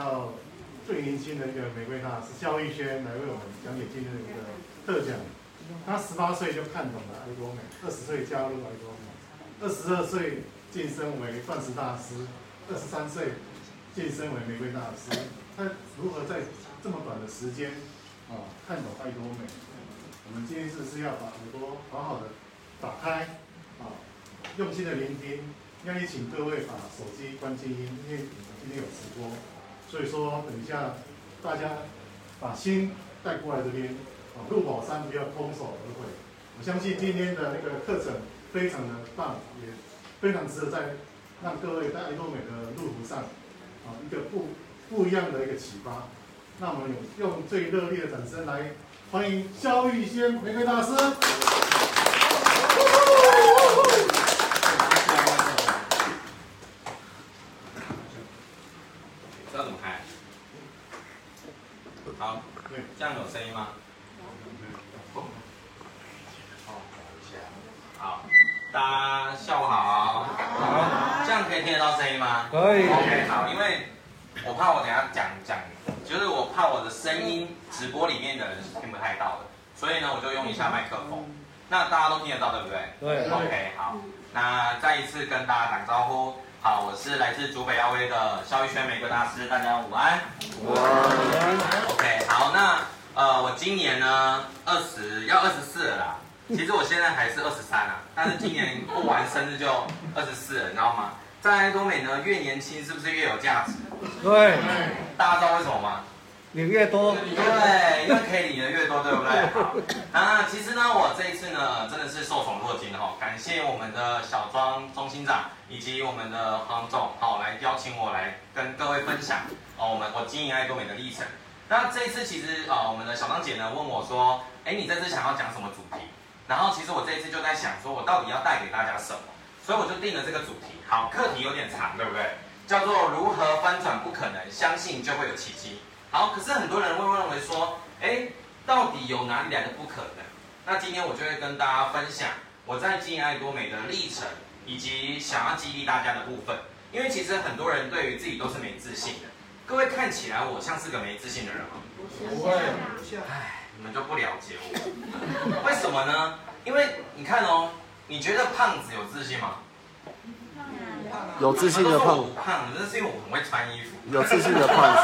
到最年轻的一个玫瑰大师萧逸轩来为我们讲解今天的一个特讲。他十八岁就看懂了爱多美，二十岁加入爱多美，二十二岁晋升为钻石大师，二十三岁晋升为玫瑰大师。他如何在这么短的时间啊看懂爱多美？我们今天是是要把耳朵好好的打开啊，用心的聆听。要你请各位把手机关静音，因为我们今天有直播，所以说等一下大家把心带过来这边。啊入宝山不要空手而回。我相信今天的那个课程非常的棒，也非常值得在让各位在爱多美的路途上，啊，一个不不一样的一个启发。那我们用最热烈的掌声来欢迎萧逸轩玫瑰大师。知道怎么开？好，对，这样有声音吗？大家下午好，好，这样可以听得到声音吗？可以。OK，好，因为我怕我等下讲讲，就是我怕我的声音直播里面的人是听不太到的，所以呢，我就用一下麦克风。那大家都听得到，对不对？对。OK，好，那再一次跟大家打个招呼，好，我是来自竹北耀威的萧逸轩玫瑰大师，大家午安。午安。OK，好，那呃，我今年呢二十要二十四了啦。其实我现在还是二十三啊，但是今年过完生日就二十四了，你知道吗？在爱多美呢，越年轻是不是越有价值？对。大家知道为什么吗？领越多。对，因为可以领的越多，对不对？好。那其实呢，我这一次呢，真的是受宠若惊哈，感谢我们的小庄中心长以及我们的黄总，好，来邀请我来跟各位分享哦，我们我经营爱多美的历程。那这一次其实啊，我们的小庄姐呢问我说，哎，你这次想要讲什么主题？然后其实我这一次就在想，说我到底要带给大家什么，所以我就定了这个主题。好，课题有点长，对不对？叫做如何翻转不可能，相信就会有奇迹。好，可是很多人会认为说，哎，到底有哪里来的不可能？那今天我就会跟大家分享我在经营爱多美的历程，以及想要激励大家的部分。因为其实很多人对于自己都是没自信的。各位看起来我像是个没自信的人吗？不会，不像。唉。你们就不了解我，为什么呢？因为你看哦，你觉得胖子有自信吗？有自信的胖子。胖，那是因为我很会穿衣服。有自信的胖子。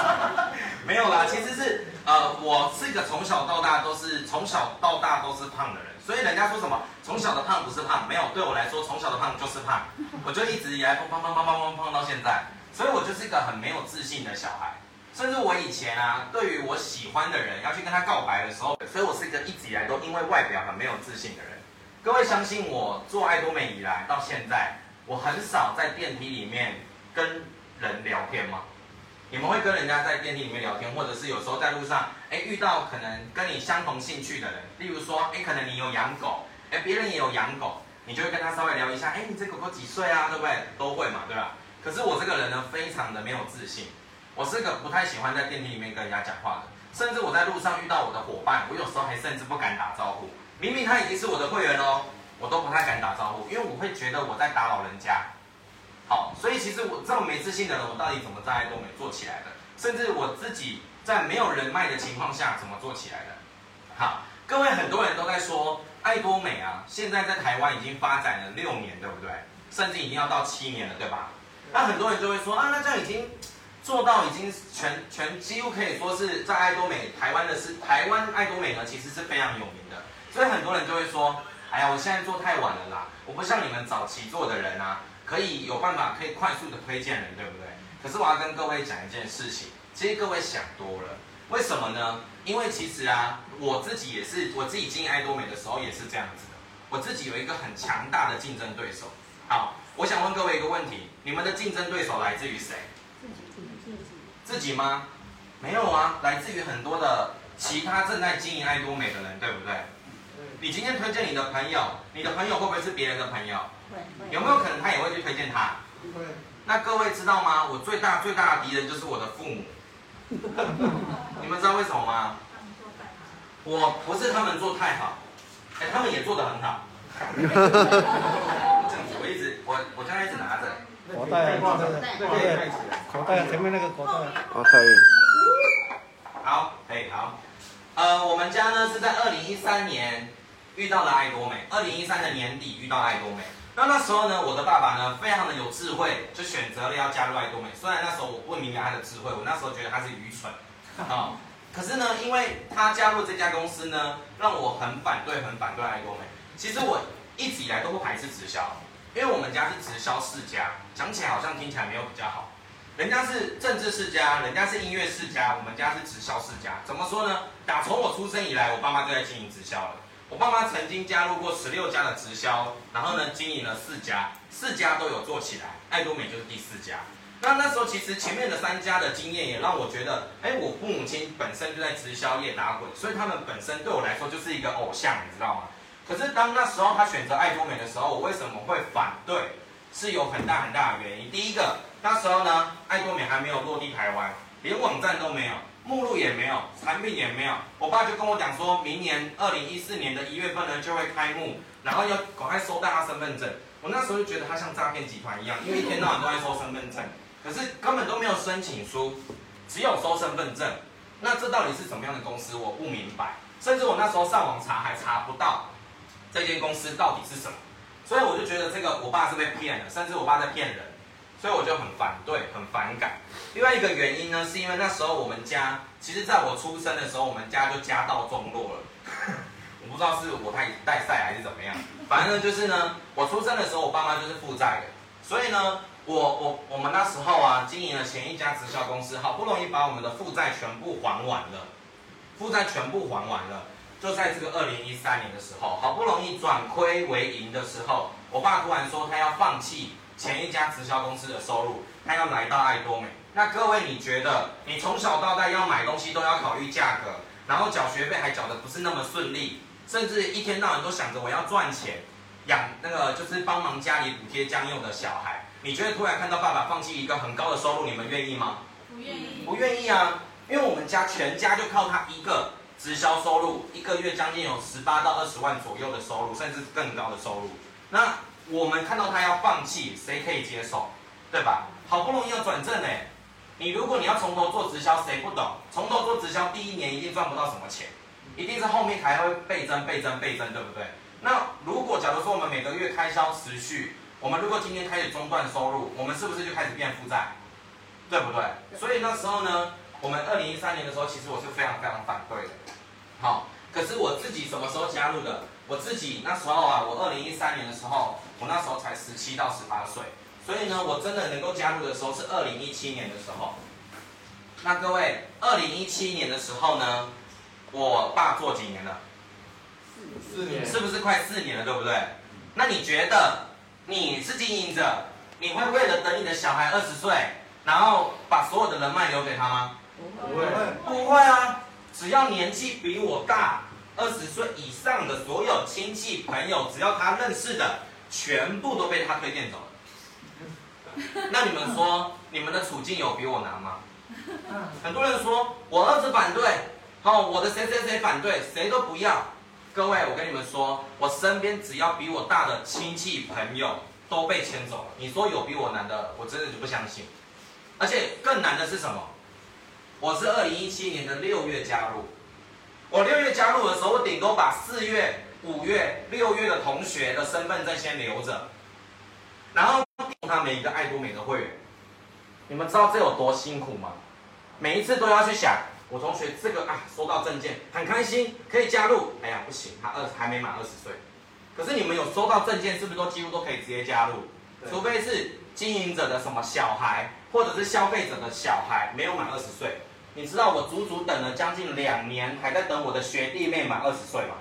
没有啦，其实是呃，我是一个从小到大都是从小到大都是胖的人，所以人家说什么从小的胖不是胖，没有，对我来说从小的胖就是胖，我就一直以来胖胖胖胖胖胖胖到现在，所以我就是一个很没有自信的小孩。甚至我以前啊，对于我喜欢的人要去跟他告白的时候，所以我是一个一直以来都因为外表很没有自信的人。各位相信我做爱多美以来到现在，我很少在电梯里面跟人聊天吗？你们会跟人家在电梯里面聊天，或者是有时候在路上，哎，遇到可能跟你相同兴趣的人，例如说，哎，可能你有养狗，哎，别人也有养狗，你就会跟他稍微聊一下，哎，你这狗狗几岁啊？对不对？都会嘛，对吧？可是我这个人呢，非常的没有自信。我是个不太喜欢在电梯里面跟人家讲话的，甚至我在路上遇到我的伙伴，我有时候还甚至不敢打招呼。明明他已经是我的会员哦，我都不太敢打招呼，因为我会觉得我在打扰人家。好，所以其实我这么没自信的人，我到底怎么在爱多美做起来的？甚至我自己在没有人脉的情况下怎么做起来的？好，各位很多人都在说爱多美啊，现在在台湾已经发展了六年，对不对？甚至已经要到七年了，对吧？那很多人就会说啊，那这样已经。做到已经全全几乎可以说是在爱多美台湾的是台湾爱多美呢，其实是非常有名的，所以很多人就会说，哎呀，我现在做太晚了啦，我不像你们早期做的人啊，可以有办法可以快速的推荐人，对不对？可是我要跟各位讲一件事情，其实各位想多了，为什么呢？因为其实啊，我自己也是我自己经营爱多美的时候也是这样子的，我自己有一个很强大的竞争对手。好，我想问各位一个问题，你们的竞争对手来自于谁？自己吗？没有啊，来自于很多的其他正在经营爱多美的人，对不对？你今天推荐你的朋友，你的朋友会不会是别人的朋友？有没有可能他也会去推荐他？那各位知道吗？我最大最大的敌人就是我的父母。你们知道为什么吗？我不是他们做太好，哎，他们也做得很好。这样子，我一直我我刚才一直拿着。我带，对对对，快口袋前面那个口袋。哦，可以。好，可以好。呃，我们家呢是在二零一三年遇到了爱多美，二零一三的年底遇到爱多美。那那时候呢，我的爸爸呢非常的有智慧，就选择了要加入爱多美。虽然那时候我不明白他的智慧，我那时候觉得他是愚蠢，啊、哦，可是呢，因为他加入这家公司呢，让我很反对，很反对爱多美。其实我一直以来都不排斥直销，因为我们家是直销世家，讲起来好像听起来没有比较好。人家是政治世家，人家是音乐世家，我们家是直销世家。怎么说呢？打从我出生以来，我爸妈就在经营直销了。我爸妈曾经加入过十六家的直销，然后呢，经营了四家，四家都有做起来。爱多美就是第四家。那那时候其实前面的三家的经验也让我觉得，哎，我父母亲本身就在直销业打滚，所以他们本身对我来说就是一个偶像，你知道吗？可是当那时候他选择爱多美的时候，我为什么会反对？是有很大很大的原因。第一个。那时候呢，爱多美还没有落地台湾，连网站都没有，目录也没有，产品也没有。我爸就跟我讲说，明年二零一四年的一月份呢就会开幕，然后要赶快收到他身份证。我那时候就觉得他像诈骗集团一样，因为一天到晚都在收身份证，可是根本都没有申请书，只有收身份证。那这到底是什么样的公司？我不明白。甚至我那时候上网查还查不到这间公司到底是什么，所以我就觉得这个我爸是被骗了，甚至我爸在骗人。所以我就很反对，很反感。另外一个原因呢，是因为那时候我们家，其实在我出生的时候，我们家就家道中落了。我不知道是我太带赛还是怎么样，反正呢就是呢，我出生的时候，我爸妈就是负债的。所以呢，我我我们那时候啊，经营了前一家直销公司，好不容易把我们的负债全部还完了，负债全部还完了，就在这个二零一三年的时候，好不容易转亏为盈的时候，我爸突然说他要放弃。前一家直销公司的收入，他要来到爱多美。那各位，你觉得你从小到大要买东西都要考虑价格，然后缴学费还缴得不是那么顺利，甚至一天到晚都想着我要赚钱，养那个就是帮忙家里补贴家用的小孩。你觉得突然看到爸爸放弃一个很高的收入，你们愿意吗？不愿意。不愿意啊，因为我们家全家就靠他一个直销收入，一个月将近有十八到二十万左右的收入，甚至更高的收入。那我们看到他要放弃，谁可以接受？对吧？好不容易要转正哎，你如果你要从头做直销，谁不懂？从头做直销，第一年一定赚不到什么钱，一定是后面还会倍增、倍增、倍增，对不对？那如果假如说我们每个月开销持续，我们如果今天开始中断收入，我们是不是就开始变负债？对不对？所以那时候呢，我们二零一三年的时候，其实我是非常非常反对的。好，可是我自己什么时候加入的？我自己那时候啊，我二零一三年的时候，我那时候才十七到十八岁，所以呢，我真的能够加入的时候是二零一七年的时候。那各位，二零一七年的时候呢，我爸做几年了？四年，是不是快四年了，对不对？那你觉得你是经营者，你会为了等你的小孩二十岁，然后把所有的人脉留给他吗？不会，不会啊，只要年纪比我大。二十岁以上的所有亲戚朋友，只要他认识的，全部都被他推荐走了。那你们说，你们的处境有比我难吗？很多人说我儿子反对，好，我的谁谁谁反对，谁都不要。各位，我跟你们说，我身边只要比我大的亲戚朋友都被牵走了。你说有比我难的，我真的就不相信。而且更难的是什么？我是二零一七年的六月加入。加入的时候，我顶多把四月、五月、六月的同学的身份证先留着，然后他每一个爱多美的会员，你们知道这有多辛苦吗？每一次都要去想，我同学这个啊收到证件很开心，可以加入。哎呀不行，他二还没满二十岁。可是你们有收到证件，是不是都几乎都可以直接加入？除非是经营者的什么小孩，或者是消费者的小孩没有满二十岁。你知道我足足等了将近两年，还在等我的学弟妹满二十岁吗？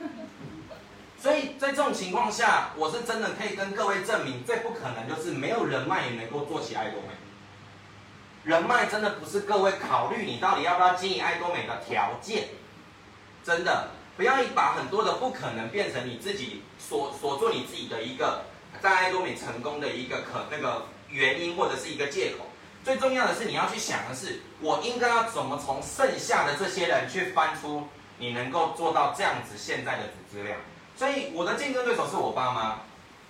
所以在这种情况下，我是真的可以跟各位证明，最不可能就是没有人脉也能够做起爱多美。人脉真的不是各位考虑你到底要不要经营爱多美的条件，真的不要把很多的不可能变成你自己所所做你自己的一个在爱多美成功的一个可那个原因或者是一个借口。最重要的是，你要去想的是，我应该要怎么从剩下的这些人去翻出你能够做到这样子现在的组织量。所以我的竞争对手是我爸妈，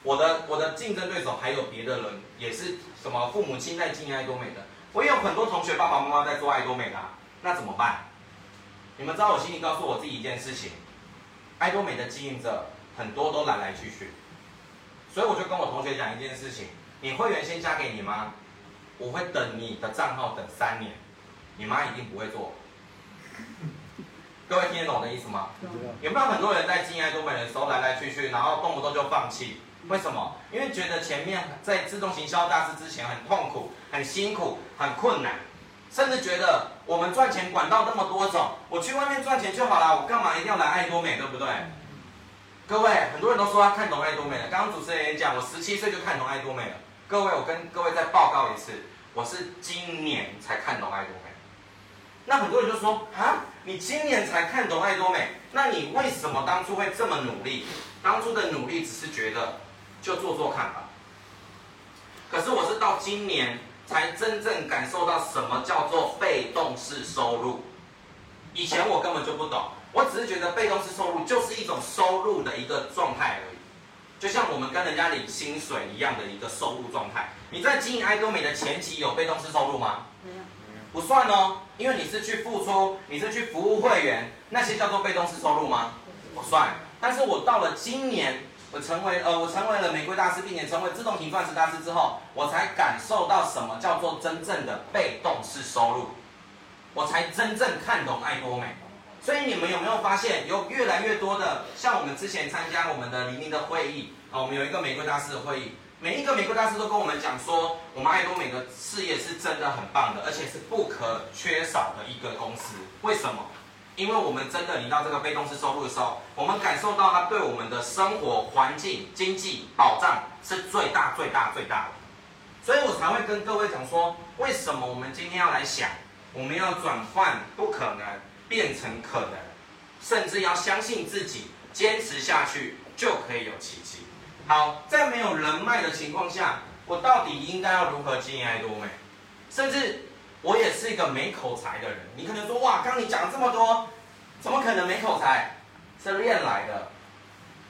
我的我的竞争对手还有别的人，也是什么父母亲在经营爱多美的。我也有很多同学爸爸妈妈在做爱多美的，那怎么办？你们知道我心里告诉我自己一件事情：爱多美的经营者很多都来来去去，所以我就跟我同学讲一件事情：你会员先加给你吗，我会等你的账号等三年，你妈一定不会做。各位听得懂我的意思吗？有没有很多人在经营爱多美的时候来来去去，然后动不动就放弃？为什么？因为觉得前面在自动行销大师之前很痛苦、很辛苦、很困难，甚至觉得我们赚钱管道那么多种，我去外面赚钱就好了，我干嘛一定要来爱多美，对不对？各位，很多人都说他看懂爱多美了。刚刚主持人也讲，我十七岁就看懂爱多美了。各位，我跟各位再报告一次，我是今年才看懂爱多美。那很多人就说啊，你今年才看懂爱多美，那你为什么当初会这么努力？当初的努力只是觉得就做做看吧。可是我是到今年才真正感受到什么叫做被动式收入。以前我根本就不懂，我只是觉得被动式收入就是一种收入的一个状态而已，就像我们跟人家领薪水一样的一个收入状态。你在经营爱多美的前期有被动式收入吗？没有不算哦，因为你是去付出，你是去服务会员，那些叫做被动式收入吗？不算。但是我到了今年，我成为呃，我成为了玫瑰大师，并且成为自动型钻石大师之后，我才感受到什么叫做真正的被动式收入，我才真正看懂爱多美。所以你们有没有发现，有越来越多的像我们之前参加我们的黎明的会议啊，我们有一个玫瑰大师的会议。每一个玫瑰大师都跟我们讲说，我们爱多美的事业是真的很棒的，而且是不可缺少的一个公司。为什么？因为我们真的领到这个被动式收入的时候，我们感受到它对我们的生活环境、经济保障是最大、最大、最大的。所以我才会跟各位讲说，为什么我们今天要来想，我们要转换不可能变成可能，甚至要相信自己，坚持下去就可以有奇迹。好，在没有人脉的情况下，我到底应该要如何经营爱多美？甚至我也是一个没口才的人。你可能说，哇，刚你讲了这么多，怎么可能没口才？是练来的。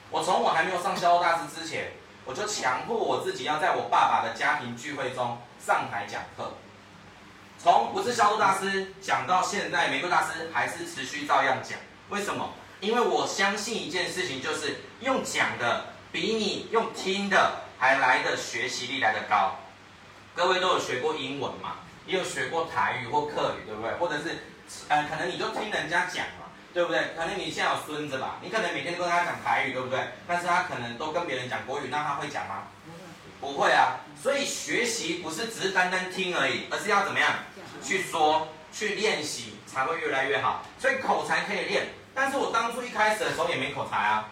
我从我还没有上销售大师之前，我就强迫我自己要在我爸爸的家庭聚会中上台讲课。从不是销售大师讲到现在，玫瑰大师还是持续照样讲。为什么？因为我相信一件事情，就是用讲的。比你用听的还来的学习力来的高，各位都有学过英文嘛？也有学过台语或客语，对不对？或者是，呃，可能你就听人家讲嘛，对不对？可能你现在有孙子吧，你可能每天都跟他讲台语，对不对？但是他可能都跟别人讲国语，那他会讲吗？不会啊。所以学习不是只是单单听而已，而是要怎么样去说、去练习，才会越来越好。所以口才可以练，但是我当初一开始的时候也没口才啊。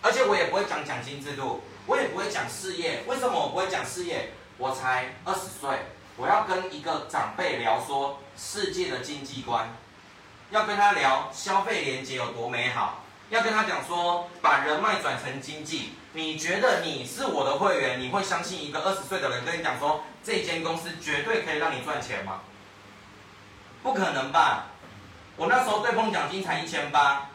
而且我也不会讲奖金制度，我也不会讲事业。为什么我不会讲事业？我才二十岁，我要跟一个长辈聊说世界的经济观，要跟他聊消费连结有多美好，要跟他讲说把人脉转成经济。你觉得你是我的会员，你会相信一个二十岁的人跟你讲说这间公司绝对可以让你赚钱吗？不可能吧？我那时候对碰奖金才一千八。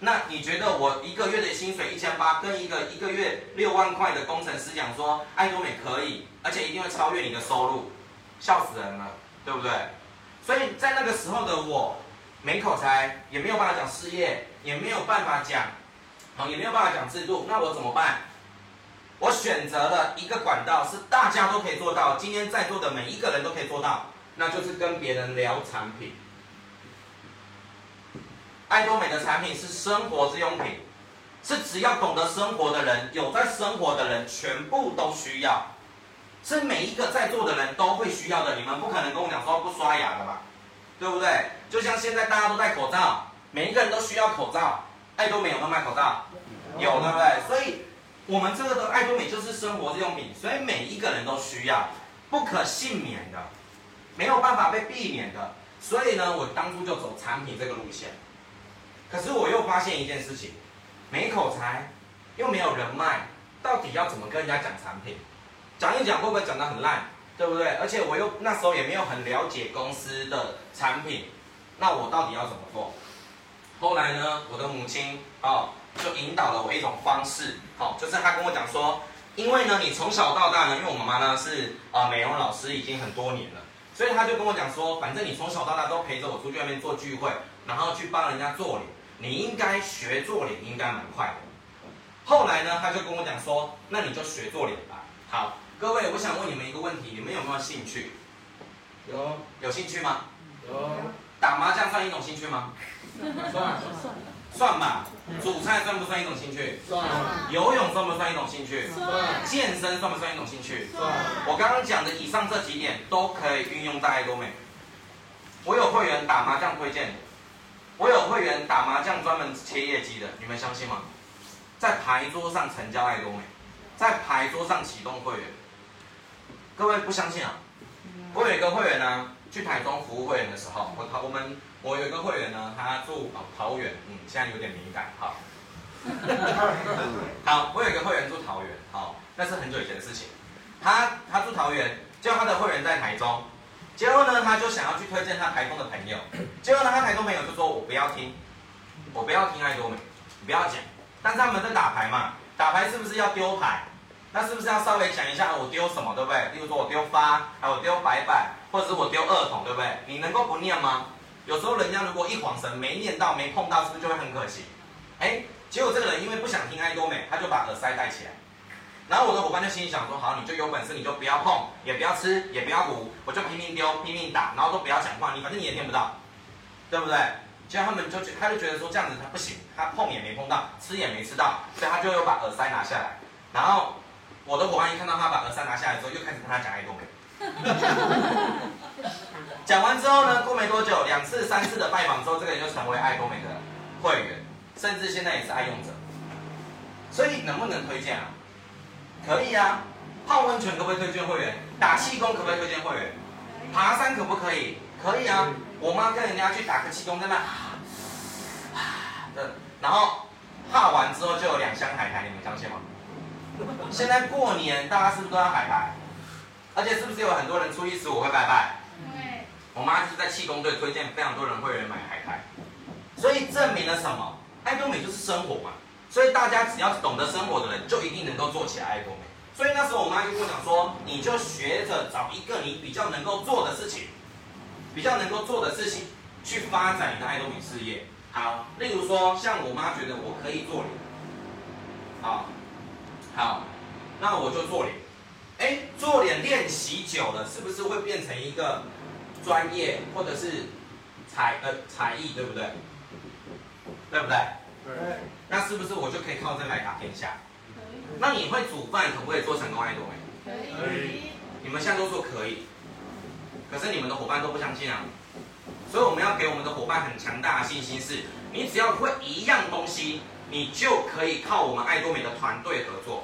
那你觉得我一个月的薪水一千八，跟一个一个月六万块的工程师讲说，爱多美可以，而且一定会超越你的收入，笑死人了，对不对？所以在那个时候的我，没口才，也没有办法讲事业，也没有办法讲，好，也没有办法讲制度，那我怎么办？我选择了一个管道，是大家都可以做到，今天在座的每一个人都可以做到，那就是跟别人聊产品。爱多美的产品是生活日用品，是只要懂得生活的人，有在生活的人，全部都需要，是每一个在座的人都会需要的。你们不可能跟我讲说不刷牙的吧？对不对？就像现在大家都戴口罩，每一个人都需要口罩。爱多美有没有卖口罩？有，对不对？所以，我们这个的爱多美就是生活日用品，所以每一个人都需要，不可幸免的，没有办法被避免的。所以呢，我当初就走产品这个路线。可是我又发现一件事情，没口才，又没有人脉，到底要怎么跟人家讲产品？讲一讲会不会讲得很烂，对不对？而且我又那时候也没有很了解公司的产品，那我到底要怎么做？后来呢，我的母亲哦，就引导了我一种方式，好、就是她跟我讲说，因为呢，你从小到大呢，因为我妈妈呢是啊、美容老师已经很多年了。所以他就跟我讲说，反正你从小到大都陪着我出去外面做聚会，然后去帮人家做脸，你应该学做脸，应该蛮快的。后来呢，他就跟我讲说，那你就学做脸吧。好，各位，我想问你们一个问题，你们有没有兴趣？有，有兴趣吗？有。打麻将算一种兴趣吗？算。算吧。煮菜算不算一种兴趣？算。游泳算不算一种兴趣？算。健身算不算一种兴趣？算。我刚刚讲的以上这几点都可以运用在爱多美。我有会员打麻将推荐，我有会员打麻将专门切业绩的，你们相信吗？在牌桌上成交爱多美，在牌桌上启动会员。各位不相信啊？我有一个会员呢，去台中服务会员的时候，我我们我有一个会员呢，他住桃园，嗯，现在有点敏感，好，好，我有一个会员住桃园，好，那是很久以前的事情，他他住桃园，结果他的会员在台中，结果呢，他就想要去推荐他台中的朋友，结果呢，他台中朋友就说，我不要听，我不要听爱多美，你不要讲，但是他们在打牌嘛，打牌是不是要丢牌？那是不是要稍微讲一下我丢什么，对不对？例如说我丢发，还有我丢白板，或者是我丢二筒，对不对？你能够不念吗？有时候人家如果一晃神没念到，没碰到，是不是就会很可惜？哎，结果这个人因为不想听爱多美，他就把耳塞戴起来。然后我的伙伴就心里想说：好，你就有本事，你就不要碰，也不要吃，也不要鼓，我就拼命丢，拼命打，然后都不要讲话，你反正你也听不到，对不对？结果他们就觉，他就觉得说这样子他不行，他碰也没碰到，吃也没吃到，所以他就又把耳塞拿下来，然后。我的伙伴一看到他把耳塞拿下来之后，又开始跟他讲爱多美。讲完之后呢，过没多久，两次、三次的拜访之后，这个人就成为爱多美的会员，甚至现在也是爱用者。所以能不能推荐啊？可以啊。泡温泉可不可以推荐会员？打气功可不可以推荐会员？爬山可不可以？可以啊。我妈跟人家去打个气功，在那，然后泡完之后就有两箱海苔，你们相信吗？现在过年，大家是不是都要海苔？而且是不是有很多人初一十五会拜拜？我妈就是在气功队推荐非常多人会员买海苔，所以证明了什么？爱多美就是生活嘛。所以大家只要懂得生活的人，就一定能够做起来爱多美。所以那时候我妈就跟我讲说，你就学着找一个你比较能够做的事情，比较能够做的事情去发展你的爱多美事业。好，例如说像我妈觉得我可以做脸，好。好，那我就做脸。哎，做脸练习久了，是不是会变成一个专业或者是才呃才艺，对不对？对不对？对。那是不是我就可以靠这来打天下？可以。那你会煮饭，可不可以做成功爱多美？可以。你们现在都说可以，可是你们的伙伴都不相信啊。所以我们要给我们的伙伴很强大的信心是，是你只要会一样东西。你就可以靠我们爱多美的团队合作。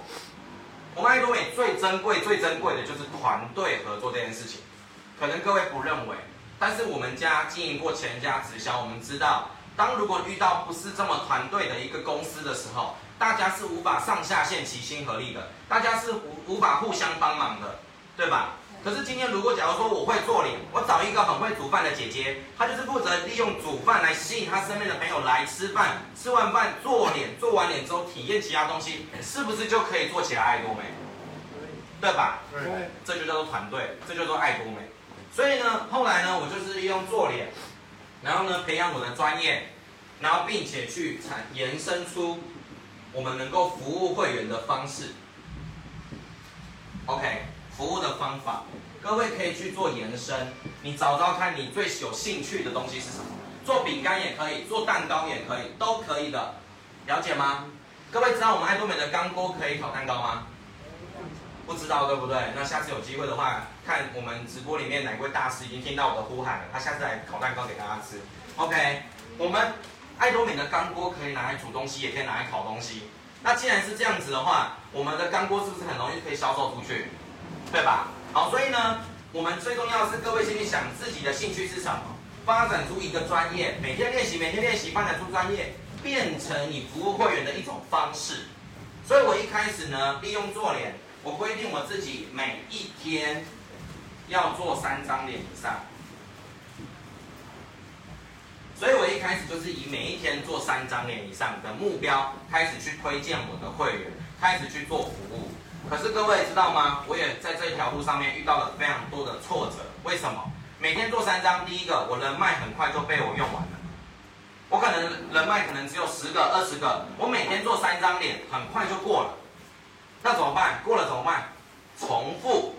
我们爱多美最珍贵、最珍贵的就是团队合作这件事情。可能各位不认为，但是我们家经营过全家直销，我们知道，当如果遇到不是这么团队的一个公司的时候，大家是无法上下线齐心合力的，大家是无无法互相帮忙的，对吧？可是今天，如果假如说我会做脸，我找一个很会煮饭的姐姐，她就是负责利用煮饭来吸引她身边的朋友来吃饭，吃完饭做脸，做完脸之后体验其他东西，是不是就可以做起来爱多美？对吧？对，这就叫做团队，这就叫做爱多美。所以呢，后来呢，我就是利用做脸，然后呢，培养我的专业，然后并且去产延伸出我们能够服务会员的方式。OK。服务的方法，各位可以去做延伸。你找找看你最有兴趣的东西是什么？做饼干也可以，做蛋糕也可以，都可以的。了解吗？各位知道我们爱多美的钢锅可以烤蛋糕吗？不知道对不对？那下次有机会的话，看我们直播里面哪位大师已经听到我的呼喊了，他下次来烤蛋糕给大家吃。OK，我们爱多美的钢锅可以拿来煮东西，也可以拿来烤东西。那既然是这样子的话，我们的钢锅是不是很容易可以销售出去？对吧？好，所以呢，我们最重要是各位心里想自己的兴趣是什么，发展出一个专业，每天练习，每天练习，发展出专业，变成你服务会员的一种方式。所以我一开始呢，利用做脸，我规定我自己每一天要做三张脸以上。所以我一开始就是以每一天做三张脸以上的目标，开始去推荐我的会员，开始去做服务。可是各位知道吗？我也在这条路上面遇到了非常多的挫折。为什么？每天做三张，第一个我人脉很快就被我用完了，我可能人脉可能只有十个、二十个，我每天做三张脸，很快就过了。那怎么办？过了怎么办？重复，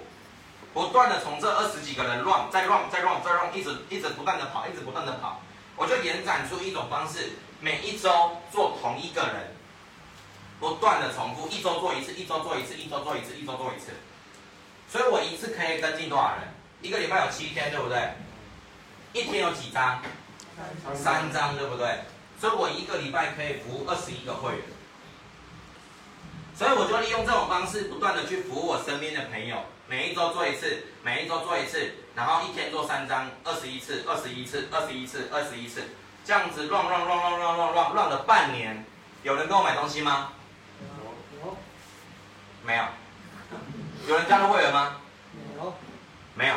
不断的从这二十几个人乱，再乱，再乱，再乱，一直一直不断的跑，一直不断的跑。我就延展出一种方式，每一周做同一个人，不断的重复，一周做一次，一周做一次，一周做一次，一周做一次。所以我一次可以跟进多少人？一个礼拜有七天，对不对？一天有几张？三张，对不对？所以我一个礼拜可以服务二十一个会员。所以我就利用这种方式，不断的去服务我身边的朋友，每一周做一次，每一周做一次，然后一天做三张，二十一次，二十一次，二十一次，二十一次，这样子乱乱乱乱乱乱乱乱了半年，有人跟我买东西吗？有没有。有人加入会员吗？有没有。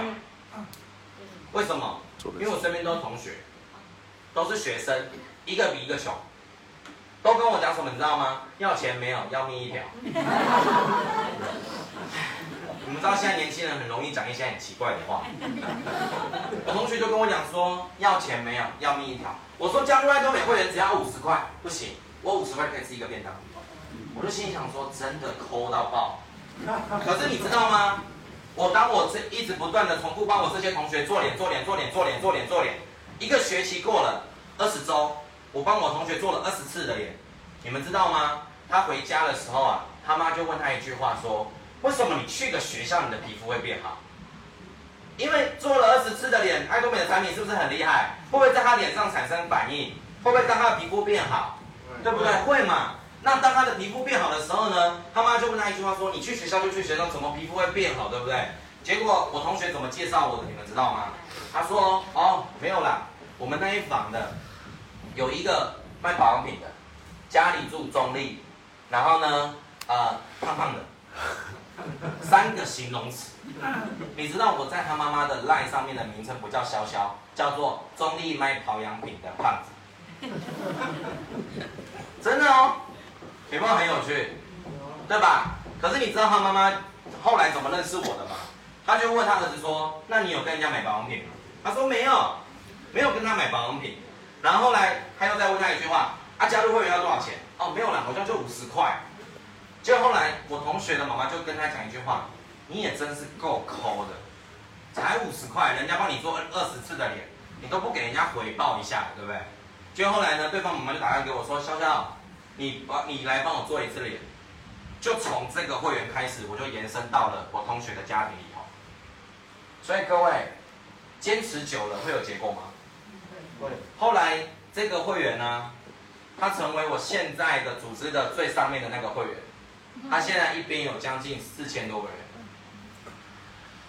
为什么？因为我身边都是同学，都是学生，一个比一个穷。都跟我讲什么，你知道吗？要钱没有，要命一条。你们知道现在年轻人很容易讲一些很奇怪的话。我同学就跟我讲说，要钱没有，要命一条。我说加入爱多美会员只要五十块，不行，我五十块可以吃一个便当。我就心想说，真的抠到爆。可是你知道吗？我当我这一直不断的重复帮我这些同学做脸、做脸、做脸、做脸、做脸、做脸，一个学期过了二十周。我帮我同学做了二十次的脸，你们知道吗？他回家的时候啊，他妈就问他一句话说：“为什么你去个学校，你的皮肤会变好？”因为做了二十次的脸，爱多美的产品是不是很厉害？会不会在他脸上产生反应？会不会让他的皮肤变好？对不对？会嘛？那当他的皮肤变好的时候呢？他妈就问他一句话说：“你去学校就去学校，怎么皮肤会变好？对不对？”结果我同学怎么介绍我的？你们知道吗？他说：“哦，没有啦，我们那一房的。”有一个卖保养品的，家里住中立，然后呢，呃，胖胖的，三个形容词。你知道我在他妈妈的 line 上面的名称不叫潇潇，叫做中立卖保养品的胖子。真的哦，有没有很有趣？对吧？可是你知道他妈妈后来怎么认识我的吗？他就问他儿子说：“那你有跟人家买保养品吗？”他说：“没有，没有跟他买保养品。”然后后来他又再问他一句话：啊，加入会员要多少钱？哦，没有啦，好像就五十块。结果后来我同学的妈妈就跟他讲一句话：你也真是够抠的，才五十块，人家帮你做二十次的脸，你都不给人家回报一下，对不对？结果后来呢，对方妈妈就打电话给我说：潇潇，你帮你来帮我做一次脸。就从这个会员开始，我就延伸到了我同学的家庭里头。所以各位，坚持久了会有结果吗？后来这个会员呢，他成为我现在的组织的最上面的那个会员，他现在一边有将近四千多个人，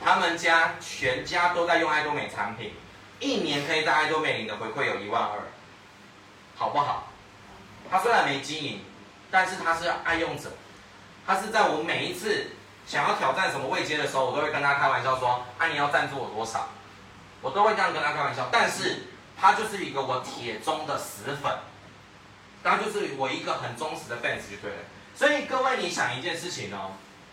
他们家全家都在用爱多美产品，一年可以在爱多美领的回馈有一万二，好不好？他虽然没经营，但是他是爱用者，他是在我每一次想要挑战什么位阶的时候，我都会跟他开玩笑说，啊你要赞助我多少？我都会这样跟他开玩笑，但是。他就是一个我铁中的死粉，他就是我一个很忠实的 fans 就对了。所以各位，你想一件事情哦，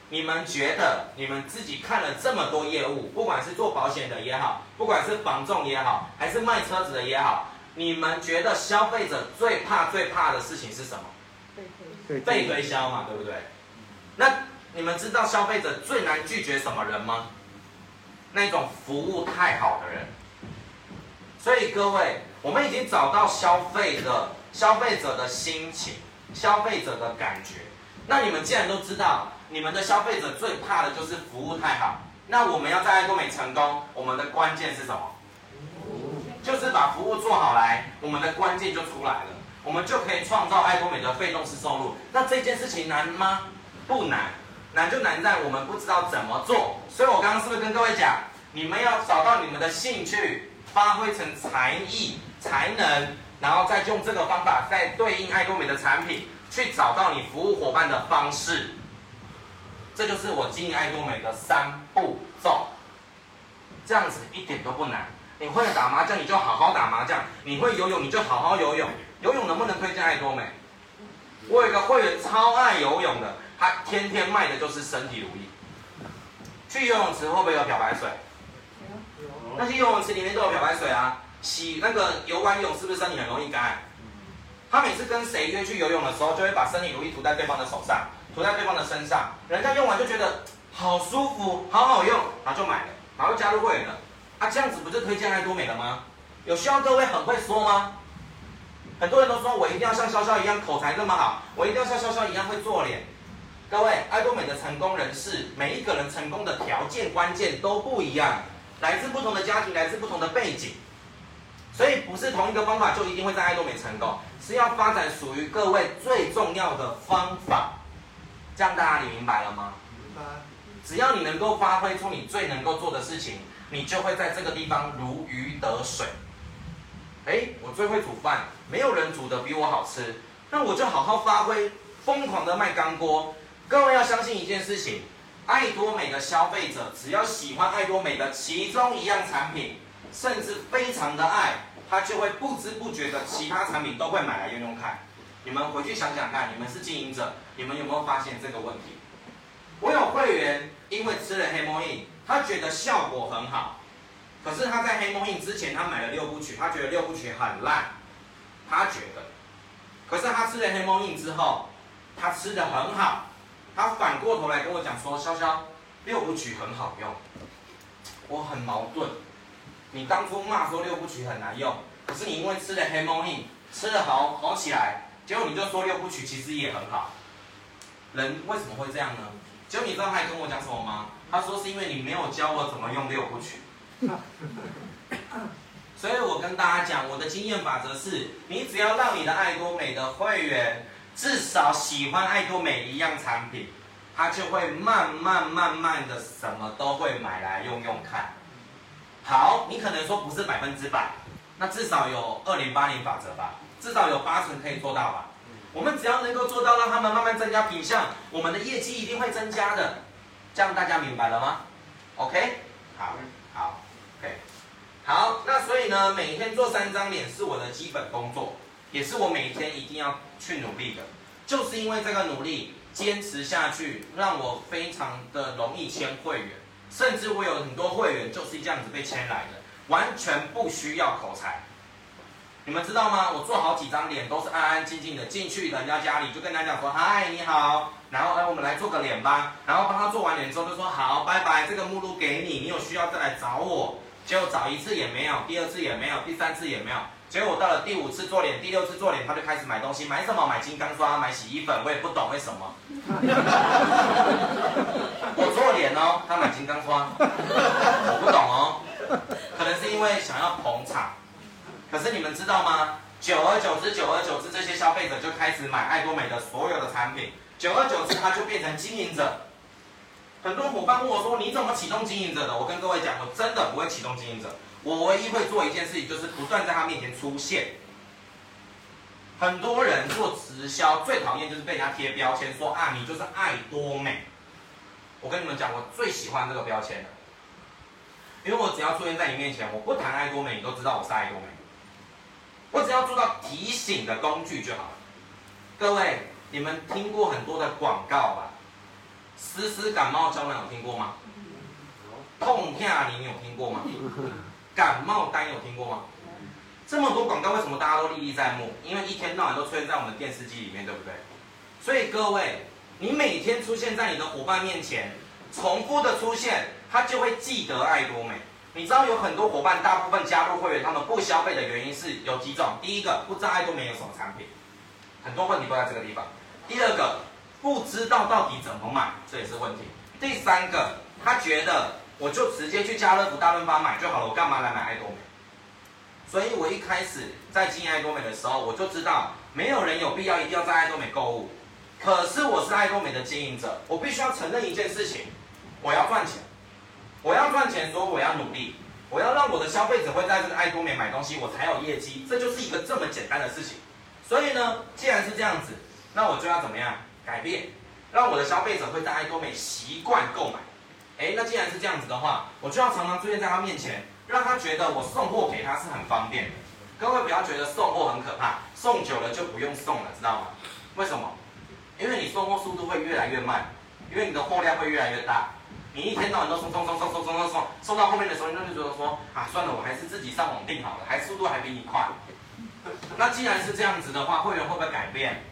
你们觉得你们自己看了这么多业务，不管是做保险的也好，不管是房仲也好，还是卖车子的也好，你们觉得消费者最怕最怕的事情是什么？被推销，被推销嘛，对不对？那你们知道消费者最难拒绝什么人吗？那种服务太好的人。所以各位，我们已经找到消费的消费者的心情，消费者的感觉。那你们既然都知道，你们的消费者最怕的就是服务太好。那我们要在爱多美成功，我们的关键是什么？就是把服务做好来，我们的关键就出来了，我们就可以创造爱多美的被动式收入。那这件事情难吗？不难，难就难在我们不知道怎么做。所以我刚刚是不是跟各位讲，你们要找到你们的兴趣？发挥成才艺、才能，然后再用这个方法，再对应爱多美的产品，去找到你服务伙伴的方式。这就是我经营爱多美的三步骤。这样子一点都不难。你会打麻将，你就好好打麻将；你会游泳，你就好好游泳。游泳能不能推荐爱多美？我有个会员超爱游泳的，他天天卖的就是身体乳液。去游泳池会不会有漂白水？那些游泳池里面都有漂白水啊，洗那个游完泳是不是身体很容易干？他每次跟谁约去游泳的时候，就会把身体乳液涂在对方的手上，涂在对方的身上，人家用完就觉得好舒服，好好用，然后就买了，然后加入会员了。啊，这样子不就推荐爱多美了吗？有需要各位很会说吗？很多人都说我一定要像潇潇一样口才那么好，我一定要像潇潇一样会做脸。各位，爱多美的成功人士，每一个人成功的条件关键都不一样，来自不同的家庭，来自不同的背景，所以不是同一个方法就一定会在爱多美成功，是要发展属于各位最重要的方法。这样大家你明白了吗？明白。只要你能够发挥出你最能够做的事情，你就会在这个地方如鱼得水。哎，我最会煮饭，没有人煮的比我好吃，那我就好好发挥，疯狂的卖钢锅。各位要相信一件事情，爱多美的消费者只要喜欢爱多美的其中一样产品，甚至非常的爱，他就会不知不觉的其他产品都会买来用用看。你们回去想想看，你们是经营者，你们有没有发现这个问题？我有会员，因为吃了黑魔印，他觉得效果很好，可是他在黑魔印之前，他买了六部曲，他觉得六部曲很烂，他觉得，可是他吃了黑魔印之后，他吃得很好。他反过头来跟我讲说：“潇潇，六部曲很好用。”我很矛盾。你当初骂说六部曲很难用，可是你因为吃了黑猫印，吃了好好起来，结果你就说六部曲其实也很好。人为什么会这样呢？结果你知道他还跟我讲什么吗？他说是因为你没有教我怎么用六部曲。所以我跟大家讲，我的经验法则是：你只要让你的爱多美的会员。至少喜欢爱多美一样产品，他就会慢慢慢慢的什么都会买来用用看。好，你可能说不是百分之百，那至少有二零八零法则吧，至少有八成可以做到吧。我们只要能够做到，让他们慢慢增加品项，我们的业绩一定会增加的。这样大家明白了吗？OK，好，好，OK，好。那所以呢，每天做三张脸是我的基本工作。也是我每天一定要去努力的，就是因为这个努力坚持下去，让我非常的容易签会员，甚至我有很多会员就是这样子被签来的，完全不需要口才。你们知道吗？我做好几张脸都是安安静静的进去人家家里，就跟他讲说嗨你好，然后哎我们来做个脸吧，然后帮他做完脸之后就说好拜拜，这个目录给你，你有需要再来找我，结果找一次也没有，第二次也没有，第三次也没有。结果我到了第五次做脸，第六次做脸，他就开始买东西，买什么？买金刚刷，买洗衣粉，我也不懂为什么。我做脸哦，他买金刚刷，我不懂哦，可能是因为想要捧场。可是你们知道吗？久而久之，久而久之，这些消费者就开始买爱多美的所有的产品，久而久之，他就变成经营者。很多伙伴问我说：“你怎么启动经营者的？”我跟各位讲，我真的不会启动经营者。我唯一会做一件事情，就是不断在他面前出现。很多人做直销最讨厌就是被人家贴标签，说啊，你就是爱多美。我跟你们讲，我最喜欢这个标签了，因为我只要出现在你面前，我不谈爱多美，你都知道我是爱多美。我只要做到提醒的工具就好了。各位，你们听过很多的广告吧？丝丝感冒胶囊有听过吗？痛下你有听过吗？感冒单有听过吗？这么多广告，为什么大家都历历在目？因为一天到晚都出现在我们电视机里面，对不对？所以各位，你每天出现在你的伙伴面前，重复的出现，他就会记得爱多美。你知道有很多伙伴，大部分加入会员，他们不消费的原因是有几种。第一个，不知道爱多美有什么产品，很多问题都在这个地方。第二个，不知道到底怎么买，这也是问题。第三个，他觉得。我就直接去家乐福、大润发买就好了，我干嘛来买爱多美？所以我一开始在经营爱多美的时候，我就知道没有人有必要一定要在爱多美购物。可是我是爱多美的经营者，我必须要承认一件事情：我要赚钱，我要赚钱，所以我要努力，我要让我的消费者会在这个爱多美买东西，我才有业绩。这就是一个这么简单的事情。所以呢，既然是这样子，那我就要怎么样改变，让我的消费者会在爱多美习惯购买。哎，那既然是这样子的话，我就要常常出现在他面前，让他觉得我送货给他是很方便的。各位不要觉得送货很可怕，送久了就不用送了，知道吗？为什么？因为你送货速度会越来越慢，因为你的货量会越来越大，你一天到晚都送送送送送送送送，送到后面的时候，你就觉得说啊，算了，我还是自己上网订好了，还速度还比你快。那既然是这样子的话，会员会不会改变？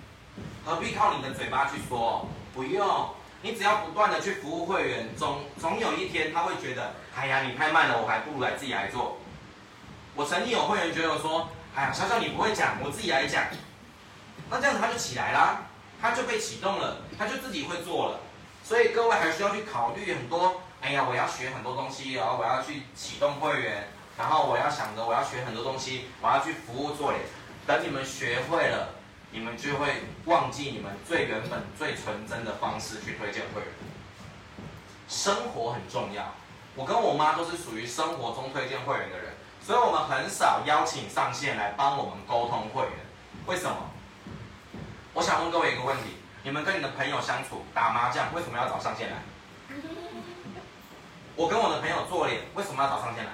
何必靠你的嘴巴去说？不用，你只要不断的去服务会员，总总有一天他会觉得，哎呀，你太慢了，我还不如来自己来做。我曾经有会员觉得说，哎呀，小小你不会讲，我自己来讲。那这样子他就起来啦，他就被启动了，他就自己会做了。所以各位还需要去考虑很多。哎呀，我要学很多东西，然后我要去启动会员，然后我要想着我要学很多东西，我要去服务做脸。等你们学会了，你们就会忘记你们最原本、最纯真的方式去推荐会员。生活很重要，我跟我妈都是属于生活中推荐会员的人，所以我们很少邀请上线来帮我们沟通会员。为什么？我想问各位一个问题：你们跟你的朋友相处打麻将，为什么要找上线来？我跟我的朋友做脸，为什么要找上线来？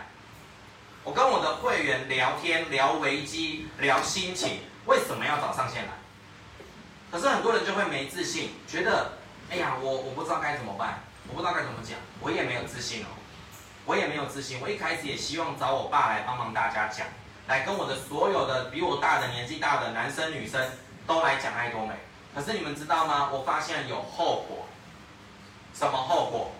我跟我的会员聊天，聊危机，聊心情，为什么要找上线来？可是很多人就会没自信，觉得，哎呀，我我不知道该怎么办，我不知道该怎么讲，我也没有自信哦，我也没有自信。我一开始也希望找我爸来帮忙大家讲，来跟我的所有的比我大的年纪大的男生女生都来讲爱多美。可是你们知道吗？我发现有后果。什么后果？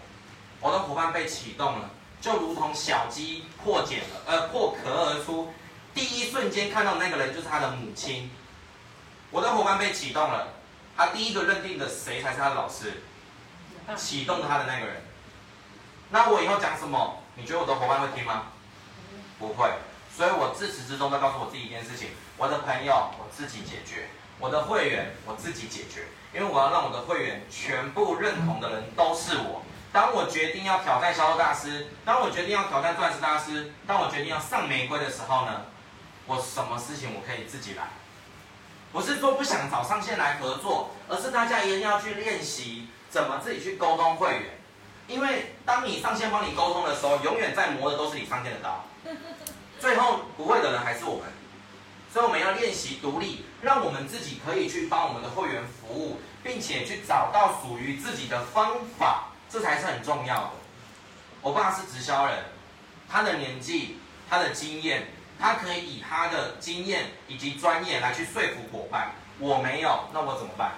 我的伙伴被启动了。就如同小鸡破茧了，呃，破壳而出，第一瞬间看到那个人就是他的母亲。我的伙伴被启动了，他第一个认定的谁才是他的老师？启动他的那个人。那我以后讲什么？你觉得我的伙伴会听吗？不会。所以我自始至终在告诉我自己一件事情：我的朋友我自己解决，我的会员我自己解决，因为我要让我的会员全部认同的人都是我。当我决定要挑战销售大师，当我决定要挑战钻石大师，当我决定要上玫瑰的时候呢，我什么事情我可以自己来？不是说不想找上线来合作，而是大家一定要去练习怎么自己去沟通会员。因为当你上线帮你沟通的时候，永远在磨的都是你上线的刀，最后不会的人还是我们。所以我们要练习独立，让我们自己可以去帮我们的会员服务，并且去找到属于自己的方法。这才是很重要的。我爸是直销人，他的年纪、他的经验，他可以以他的经验以及专业来去说服伙伴。我没有，那我怎么办？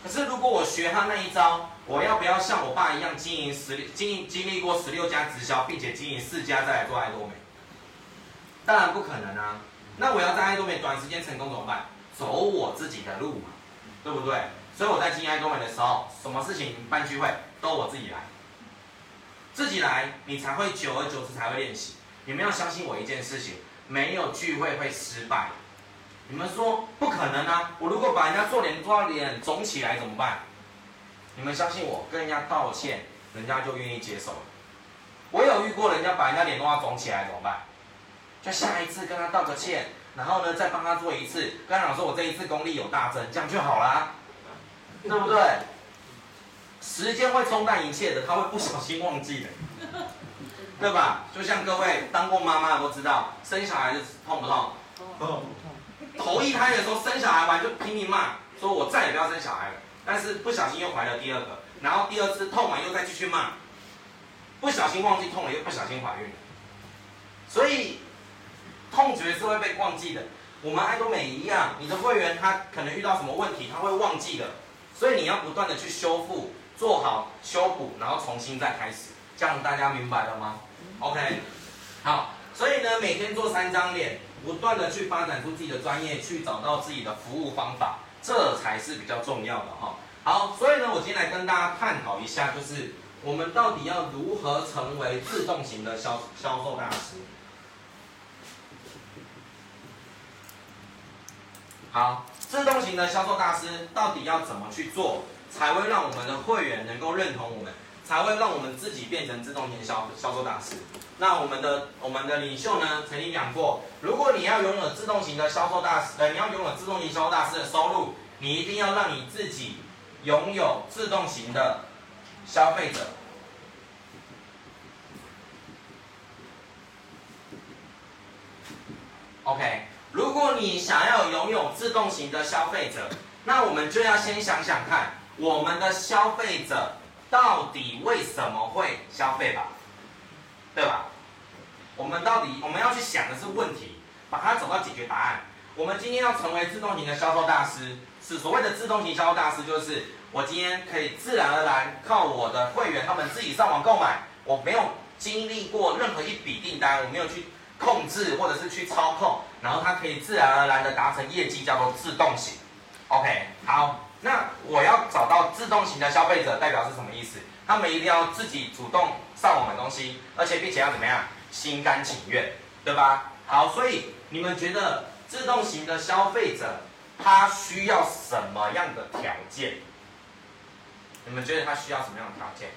可是如果我学他那一招，我要不要像我爸一样经营十经营经历过十六家直销，并且经营四家再来做爱多美？当然不可能啊！那我要在爱多美短时间成功怎么办？走我自己的路嘛，对不对？所以我在经营爱多美的时候，什么事情办聚会？都我自己来，自己来，你才会久而久之才会练习。你们要相信我一件事情，没有聚会会失败。你们说不可能啊！我如果把人家做脸做到脸肿起来怎么办？你们相信我，跟人家道歉，人家就愿意接受了。我有遇过人家把人家脸弄到肿起来怎么办？就下一次跟他道个歉，然后呢再帮他做一次，跟他讲说我这一次功力有大增，这样就好啦，对不对？时间会冲淡一切的，他会不小心忘记的，对吧？就像各位当过妈妈的都知道，生小孩子痛不痛？痛。头一胎的时候生小孩完就拼命骂，说我再也不要生小孩了。但是不小心又怀了第二个，然后第二次痛完又再继续骂，不小心忘记痛了，又不小心怀孕了。所以痛觉是会被忘记的。我们爱多美一样，你的会员他可能遇到什么问题，他会忘记的。所以你要不断的去修复。做好修补，然后重新再开始，这样大家明白了吗？OK，好，所以呢，每天做三张脸，不断的去发展出自己的专业，去找到自己的服务方法，这才是比较重要的哈。好，所以呢，我今天来跟大家探讨一下，就是我们到底要如何成为自动型的销销售大师。好，自动型的销售大师到底要怎么去做？才会让我们的会员能够认同我们，才会让我们自己变成自动型销销售大师。那我们的我们的领袖呢，曾经讲过，如果你要拥有自动型的销售大师，呃，你要拥有自动型销售大师的收入，你一定要让你自己拥有自动型的消费者。OK，如果你想要拥有自动型的消费者，那我们就要先想想看。我们的消费者到底为什么会消费吧？对吧？我们到底我们要去想的是问题，把它找到解决答案。我们今天要成为自动型的销售大师，是所谓的自动型销售大师，就是我今天可以自然而然靠我的会员他们自己上网购买，我没有经历过任何一笔订单，我没有去控制或者是去操控，然后它可以自然而然的达成业绩，叫做自动型。OK，好，那我要找到自动型的消费者，代表是什么意思？他们一定要自己主动上网买东西，而且并且要怎么样？心甘情愿，对吧？好，所以你们觉得自动型的消费者他需要什么样的条件？你们觉得他需要什么样的条件？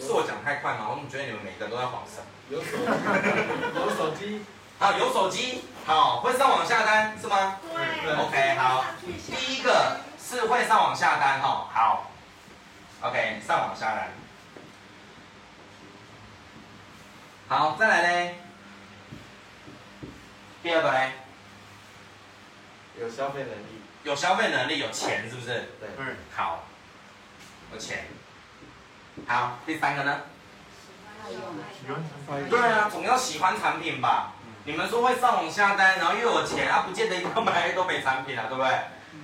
是我讲太快吗？我怎么觉得你们每个人都在晃神？有手机，有手机，好，有手机，好，会上网下单是吗？对，OK，好，第一个是会上网下单哦，好，OK，上网下单。好，再来嘞。第二个嘞，有消费能力，有消费能力，有钱，是不是？对。嗯，好，有钱。好，第三个呢？喜欢参对啊，总要喜欢产品吧。你们说会上网下单，然后又有钱，啊，不见得一定要买爱多美产品啊，对不对？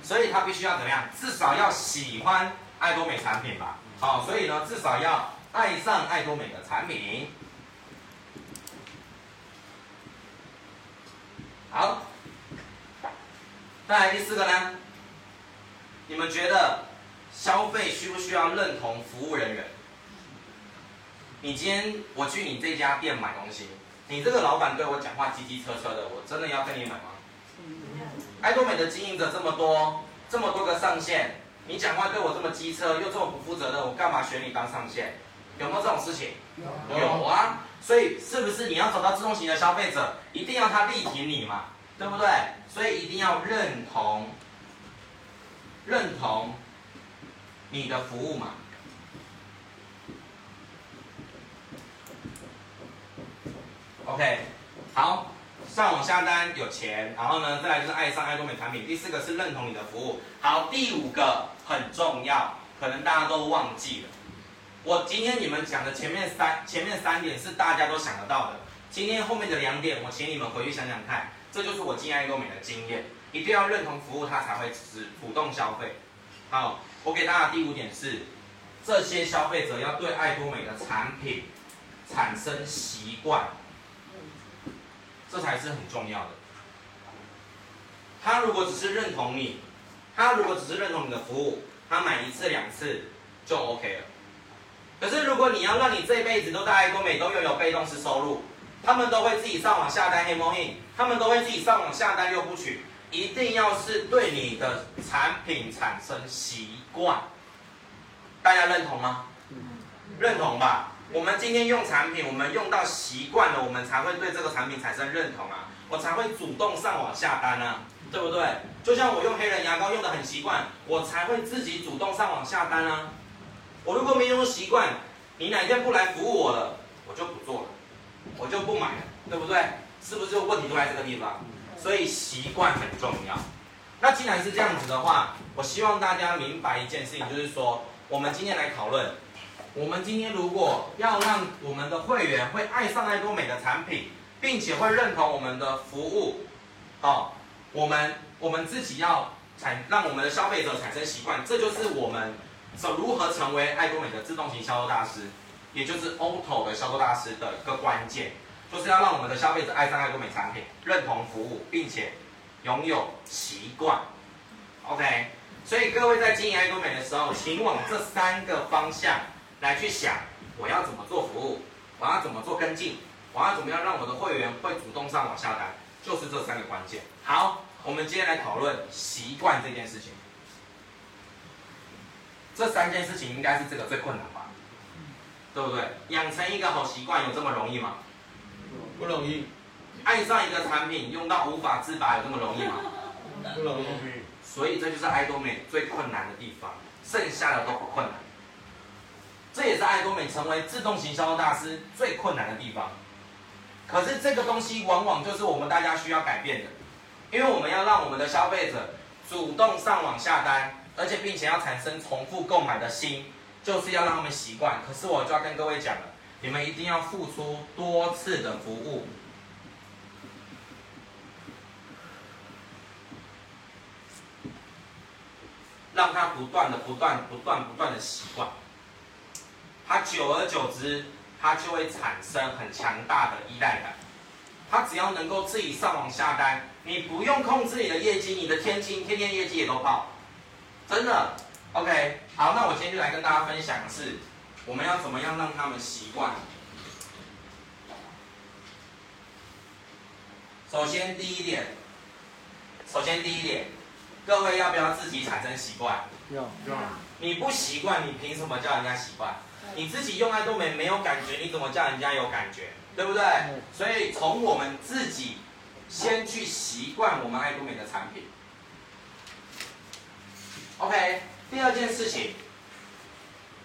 所以他必须要怎么样？至少要喜欢爱多美产品吧。好，所以呢，至少要爱上爱多美的产品。好，再来第四个呢？你们觉得消费需不需要认同服务人员？你今天我去你这家店买东西，你这个老板对我讲话叽叽车车的，我真的要跟你买吗？爱多美的经营者这么多，这么多个上线，你讲话对我这么机车，又这么不负责任，我干嘛选你当上线？有没有这种事情？有，有啊。所以是不是你要找到自动型的消费者，一定要他力挺你嘛，对不对？所以一定要认同，认同你的服务嘛。OK，好，上网下单有钱，然后呢，再来就是爱上爱多美产品。第四个是认同你的服务。好，第五个很重要，可能大家都忘记了。我今天你们讲的前面三前面三点是大家都想得到的，今天后面的两点，我请你们回去想想看，这就是我进爱多美的经验，一定要认同服务，他才会主主动消费。好，我给大家第五点是，这些消费者要对爱多美的产品产生习惯，这才是很重要的。他如果只是认同你，他如果只是认同你的服务，他买一次两次就 OK 了。可是，如果你要让你这辈子都在爱多美都拥有被动式收入，他们都会自己上网下单黑猫印，他们都会自己上网下单六部曲，一定要是对你的产品产生习惯。大家认同吗？认同吧。我们今天用产品，我们用到习惯了，我们才会对这个产品产生认同啊，我才会主动上网下单啊，对不对？就像我用黑人牙膏用得很习惯，我才会自己主动上网下单啊。我如果没有习惯，你哪天不来服务我了，我就不做了，我就不买了，对不对？是不是问题都在这个地方？所以习惯很重要。那既然是这样子的话，我希望大家明白一件事情，就是说，我们今天来讨论，我们今天如果要让我们的会员会爱上爱多美的产品，并且会认同我们的服务，哦，我们我们自己要产让我们的消费者产生习惯，这就是我们。如何成为爱多美的自动型销售大师，也就是 Auto 的销售大师的一个关键，就是要让我们的消费者爱上爱多美产品，认同服务，并且拥有习惯。OK，所以各位在经营爱多美的时候，请往这三个方向来去想：我要怎么做服务？我要怎么做跟进？我要怎么样让我的会员会主动上网下单？就是这三个关键。好，我们今天来讨论习惯这件事情。这三件事情应该是这个最困难吧，对不对？养成一个好习惯有这么容易吗？不容易。爱上一个产品用到无法自拔有这么容易吗？不容易。所以这就是爱多美最困难的地方，剩下的都不困难。这也是爱多美成为自动型销售大师最困难的地方。可是这个东西往往就是我们大家需要改变的，因为我们要让我们的消费者主动上网下单。而且并且要产生重复购买的心，就是要让他们习惯。可是我就要跟各位讲了，你们一定要付出多次的服务，让他不断的、不断、不断、不断的习惯。他久而久之，他就会产生很强大的依赖感。他只要能够自己上网下单，你不用控制你的业绩，你的天津天天业绩也都爆，真的。OK，好，那我今天就来跟大家分享的是，我们要怎么样让他们习惯。首先第一点，首先第一点，各位要不要自己产生习惯？要要。你不习惯，你凭什么叫人家习惯？你自己用爱多美没有感觉，你怎么叫人家有感觉？对不对？所以从我们自己先去习惯我们爱多美的产品。OK，第二件事情，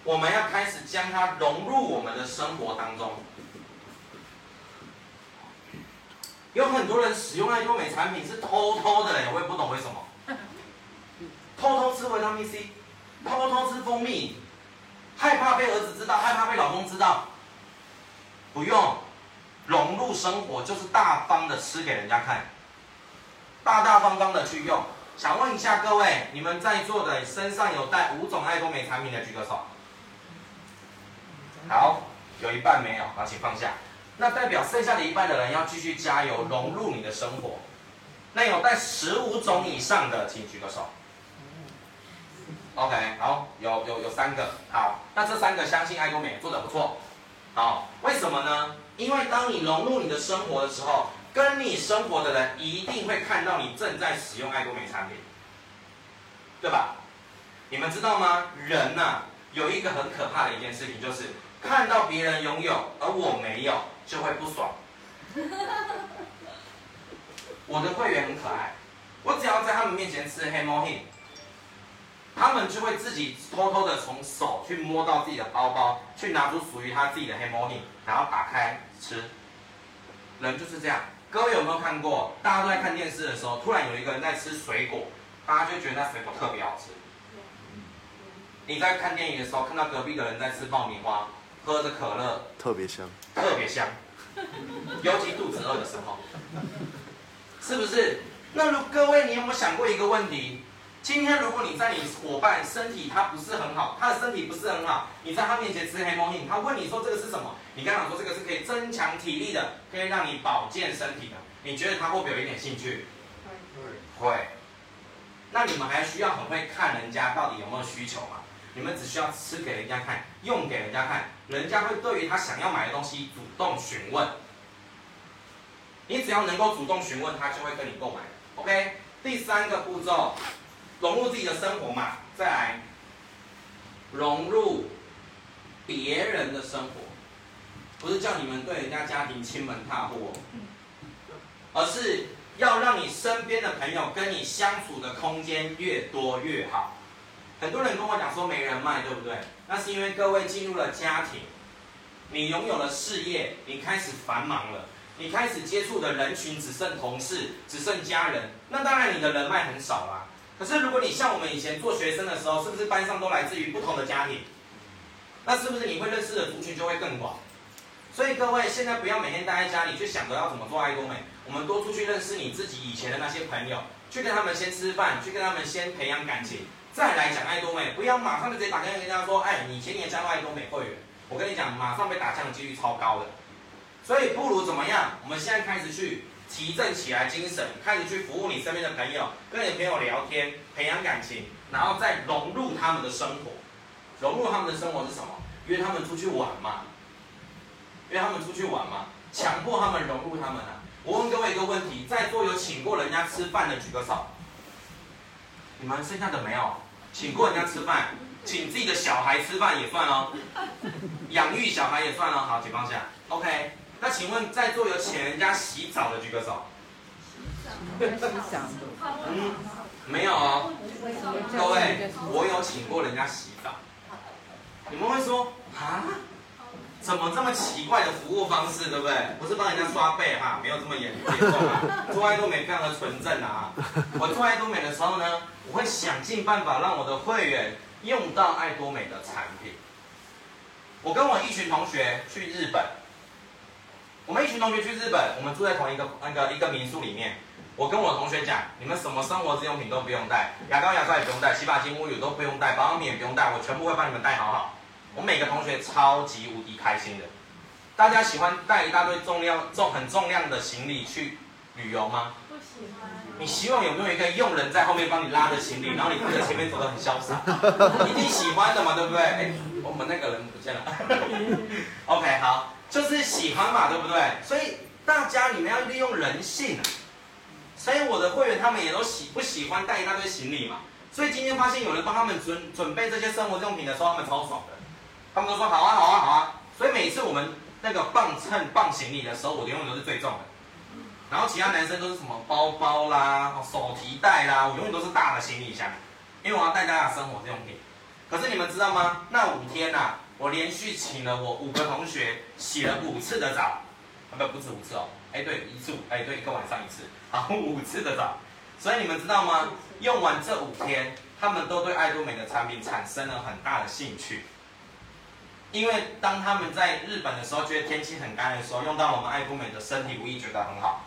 我们要开始将它融入我们的生活当中。有很多人使用爱多美产品是偷偷的，我也不懂为什么。偷偷吃维他命 C，偷偷吃蜂蜜，害怕被儿子知道，害怕被老公知道。不用。融入生活就是大方的吃给人家看，大大方方的去用。想问一下各位，你们在座的身上有带五种爱多美产品的举个手。好，有一半没有，好，请放下。那代表剩下的一半的人要继续加油，融入你的生活。那有带十五种以上的，请举个手。OK，好，有有有三个，好，那这三个相信爱多美做的不错。好，为什么呢？因为当你融入你的生活的时候，跟你生活的人一定会看到你正在使用爱多美产品，对吧？你们知道吗？人呐、啊，有一个很可怕的一件事情，就是看到别人拥有而我没有，就会不爽。我的会员很可爱，我只要在他们面前吃黑猫黑。他们就会自己偷偷的从手去摸到自己的包包，去拿出属于他自己的黑魔力，然后打开吃。人就是这样，各位有没有看过？大家都在看电视的时候，突然有一个人在吃水果，大家就觉得那水果特别好吃。你在看电影的时候，看到隔壁的人在吃爆米花，喝着可乐，特别香，特别香，尤其肚子饿的时候，是不是？那如各位，你有没有想过一个问题？今天如果你在你伙伴身体他不是很好，他的身体不是很好，你在他面前吃黑猫印，他问你说这个是什么？你刚刚说这个是可以增强体力的，可以让你保健身体的，你觉得他会不会有一点兴趣？会。会。那你们还需要很会看人家到底有没有需求吗？你们只需要吃给人家看，用给人家看，人家会对于他想要买的东西主动询问。你只要能够主动询问，他就会跟你购买。OK，第三个步骤。融入自己的生活嘛，再来融入别人的生活，不是叫你们对人家家庭亲门踏户，而是要让你身边的朋友跟你相处的空间越多越好。很多人跟我讲说没人脉，对不对？那是因为各位进入了家庭，你拥有了事业，你开始繁忙了，你开始接触的人群只剩同事，只剩家人，那当然你的人脉很少啦。可是，如果你像我们以前做学生的时候，是不是班上都来自于不同的家庭？那是不是你会认识的族群就会更广？所以各位，现在不要每天待在家里，去想着要怎么做爱多美。我们多出去认识你自己以前的那些朋友，去跟他们先吃饭，去跟他们先培养感情，再来讲爱多美。不要马上就直接打电话跟人家说：“哎，你前年加入爱多美会员。”我跟你讲，马上被打枪的几率超高的。所以不如怎么样？我们现在开始去。提振起来精神，开始去服务你身边的朋友，跟你朋友聊天，培养感情，然后再融入他们的生活。融入他们的生活是什么？约他们出去玩嘛。约他们出去玩嘛。强迫他们融入他们啊！我问各位一个问题：在座有请过人家吃饭的举个手。你们剩下的没有？请过人家吃饭，请自己的小孩吃饭也算哦。养育小孩也算哦。好，请放下。OK。那请问在座有请人家洗澡的举个手。嗯，没有哦。各位，我有请过人家洗澡。你们会说啊？怎么这么奇怪的服务方式，对不对？不是帮人家刷背哈，没有这么严严重啊。做爱多美非常的纯正啊。我做爱多美的时候呢，我会想尽办法让我的会员用到爱多美的产品。我跟我一群同学去日本，我们一群同学去日本，我们住在同一个那个一个民宿里面。我跟我同学讲，你们什么生活日用品都不用带，牙膏牙刷也不用带，洗发精沐浴乳都不用带，保养品也不用带，我全部会帮你们带好好。我每个同学超级无敌开心的。大家喜欢带一大堆重量重很重量的行李去旅游吗？不喜欢。你希望有没有一个佣人在后面帮你拉着行李，然后你跟着前面走得很潇洒？一定喜欢的嘛，对不对？哎，我们那个人不见了。OK，好，就是喜欢嘛，对不对？所以大家你们要利用人性。所以我的会员他们也都喜不喜欢带一大堆行李嘛？所以今天发现有人帮他们准准备这些生活用品的时候，他们超爽的。他们都说好啊，好啊，好啊。所以每次我们那个磅秤磅行李的时候，我的永远都是最重的。然后其他男生都是什么包包啦、手提袋啦，我永远都是大的行李箱，因为我要带大家生活用品。可是你们知道吗？那五天呐、啊，我连续请了我五个同学洗了五次的澡，啊不不止五次哦，哎对一次，哎对一个晚上一次，好五次的澡。所以你们知道吗？用完这五天，他们都对爱多美的产品产生了很大的兴趣。因为当他们在日本的时候，觉得天气很干的时候，用到我们爱多美的身体乳液觉得很好。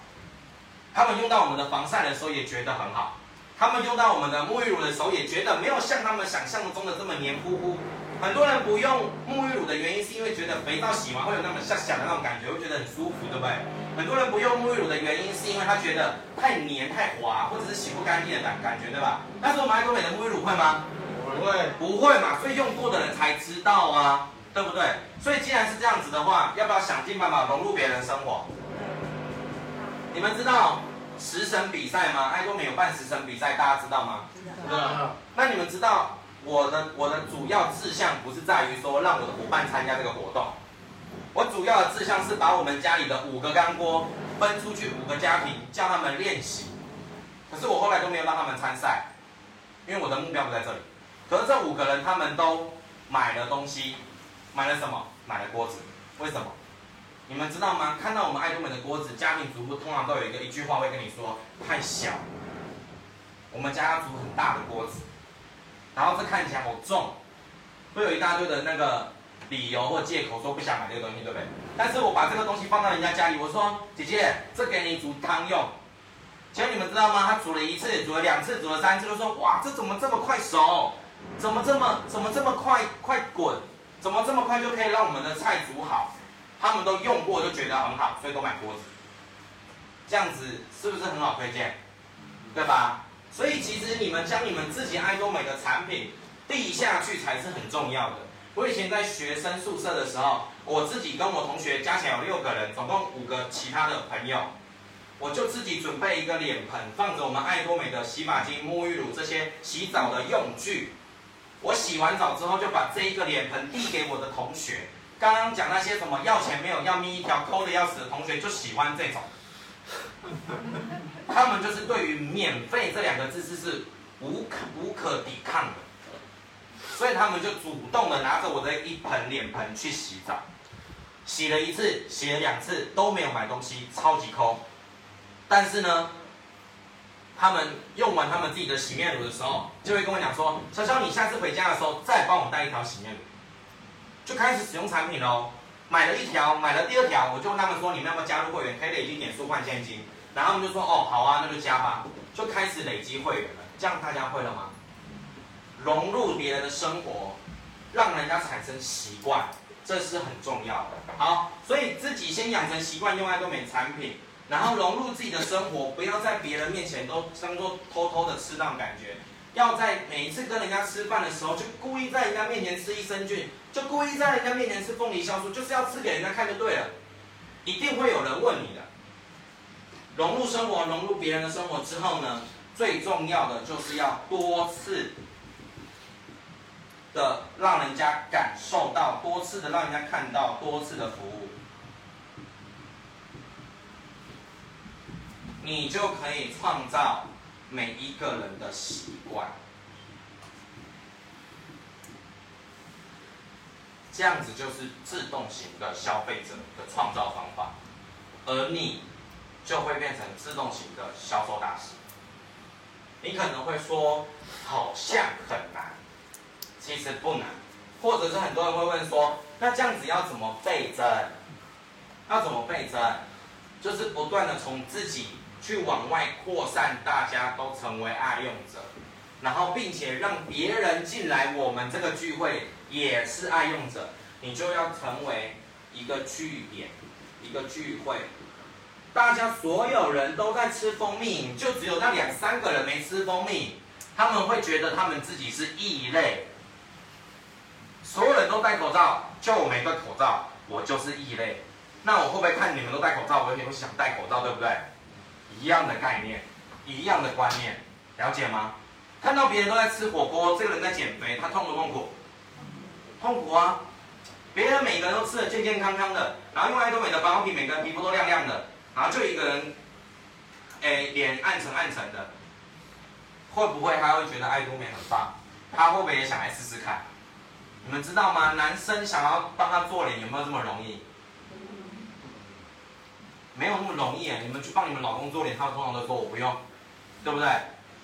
他们用到我们的防晒的时候也觉得很好。他们用到我们的沐浴乳的时候也觉得没有像他们想象中的这么黏糊糊。很多人不用沐浴乳的原因是因为觉得肥皂洗完会有那么像响的那种感觉，会觉得很舒服，对不对？很多人不用沐浴乳的原因是因为他觉得太黏太滑，或者是洗不干净的感感觉，对吧？但是我们爱多美的沐浴乳会吗？不会，不会嘛？所以用过的人才知道啊。对不对？所以既然是这样子的话，要不要想尽办法融入别人的生活？你们知道食神比赛吗？爱多美有办食神比赛，大家知道吗？知道。那你们知道我的我的主要志向不是在于说让我的伙伴参加这个活动，我主要的志向是把我们家里的五个干锅分出去五个家庭，叫他们练习。可是我后来都没有让他们参赛，因为我的目标不在这里。可是这五个人他们都买了东西。买了什么？买了锅子。为什么？你们知道吗？看到我们爱多美的锅子，家庭主妇通常都有一个一句话会跟你说：太小。我们家要煮很大的锅子，然后这看起来好重，会有一大堆的那个理由或借口说不想买这个东西，对不对？但是我把这个东西放到人家家里，我说姐姐，这给你煮汤用。结果你们知道吗？他煮了一次，煮了两次，煮了三次，都说哇，这怎么这么快熟？怎么这么怎么这么快快滚？怎么这么快就可以让我们的菜煮好？他们都用过，就觉得很好，所以都买锅子。这样子是不是很好推荐？对吧？所以其实你们将你们自己爱多美的产品递下去才是很重要的。我以前在学生宿舍的时候，我自己跟我同学加起来有六个人，总共五个其他的朋友，我就自己准备一个脸盆，放着我们爱多美的洗发精、沐浴乳这些洗澡的用具。我洗完澡之后，就把这一个脸盆递给我的同学。刚刚讲那些什么要钱没有，要命一条，抠的要死的同学，就喜欢这种。他们就是对于免费这两个字是是无可无可抵抗的，所以他们就主动的拿着我的一盆脸盆去洗澡，洗了一次，洗了两次都没有买东西，超级抠。但是呢，他们用完他们自己的洗面乳的时候，就会跟我讲说：“小肖，你下次回家的时候再帮我带一条洗面乳。”就开始使用产品喽。买了一条，买了第二条，我就问他们说：“你们要不要加入会员？可以累积点数换现金。”然后他们就说：“哦，好啊，那就加吧。”就开始累积会员了。这样大家会了吗？融入别人的生活，让人家产生习惯，这是很重要的。好，所以自己先养成习惯用爱多美产品。然后融入自己的生活，不要在别人面前都当做偷偷的吃那种感觉。要在每一次跟人家吃饭的时候，就故意在人家面前吃益生菌，就故意在人家面前吃凤梨酵素，就是要吃给人家看就对了。一定会有人问你的。融入生活，融入别人的生活之后呢，最重要的就是要多次的让人家感受到，多次的让人家看到，多次的服务。你就可以创造每一个人的习惯，这样子就是自动型的消费者的创造方法，而你就会变成自动型的销售大师。你可能会说，好像很难，其实不难，或者是很多人会问说，那这样子要怎么倍增？要怎么倍增？就是不断的从自己去往外扩散，大家都成为爱用者，然后并且让别人进来我们这个聚会也是爱用者，你就要成为一个据点，一个聚会。大家所有人都在吃蜂蜜，就只有那两三个人没吃蜂蜜，他们会觉得他们自己是异类。所有人都戴口罩，就我没戴口罩，我就是异类。那我会不会看你们都戴口罩，我也会想戴口罩，对不对？一样的概念，一样的观念，了解吗？看到别人都在吃火锅，这个人在减肥，他痛不痛苦？痛苦啊！别人每个人都吃得健健康康的，然后用爱多美的保养品，每个人皮肤都亮亮的。然后就一个人，哎，脸暗沉暗沉的，会不会他会觉得爱多美很棒？他会不会也想来试试看？你们知道吗？男生想要帮他做脸有没有这么容易？没有那么容易啊！你们去帮你们老公做脸，他通常都说我不用，对不对？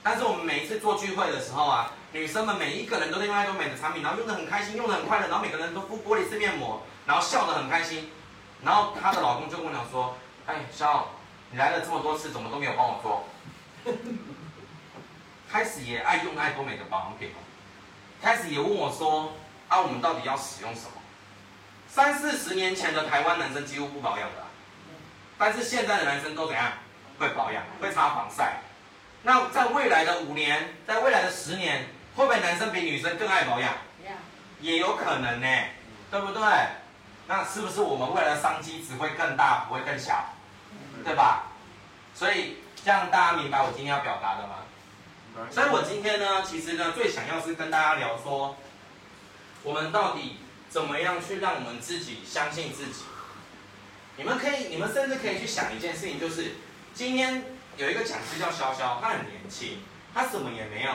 但是我们每一次做聚会的时候啊，女生们每一个人都在用爱多美的产品，然后用的很开心，用的很快乐，然后每个人都敷玻璃式面膜，然后笑得很开心，然后她的老公就跟我讲说。哎，肖，你来了这么多次，怎么都没有帮我做？开始也爱用爱多美的保养品，开始也问我说：啊，我们到底要使用什么？三四十年前的台湾男生几乎不保养的，但是现在的男生都怎样？会保养，会擦防晒。那在未来的五年，在未来的十年，会不会男生比女生更爱保养？也有可能呢，对不对？那是不是我们未来的商机只会更大，不会更小？对吧？所以这样大家明白我今天要表达的吗？所以我今天呢，其实呢，最想要是跟大家聊说，我们到底怎么样去让我们自己相信自己？你们可以，你们甚至可以去想一件事情，就是今天有一个讲师叫潇潇，他很年轻，他什么也没有，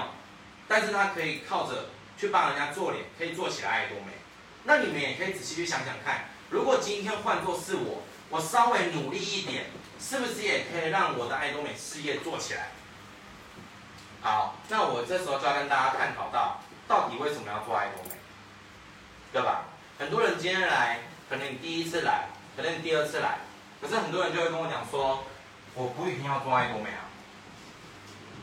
但是他可以靠着去帮人家做脸，可以做起来爱多美。那你们也可以仔细去想想看，如果今天换做是我，我稍微努力一点。是不是也可以让我的爱多美事业做起来？好，那我这时候就要跟大家探讨到，到底为什么要做爱多美，对吧？很多人今天来，可能你第一次来，可能你第二次来，可是很多人就会跟我讲说，我不一定要做爱多美啊。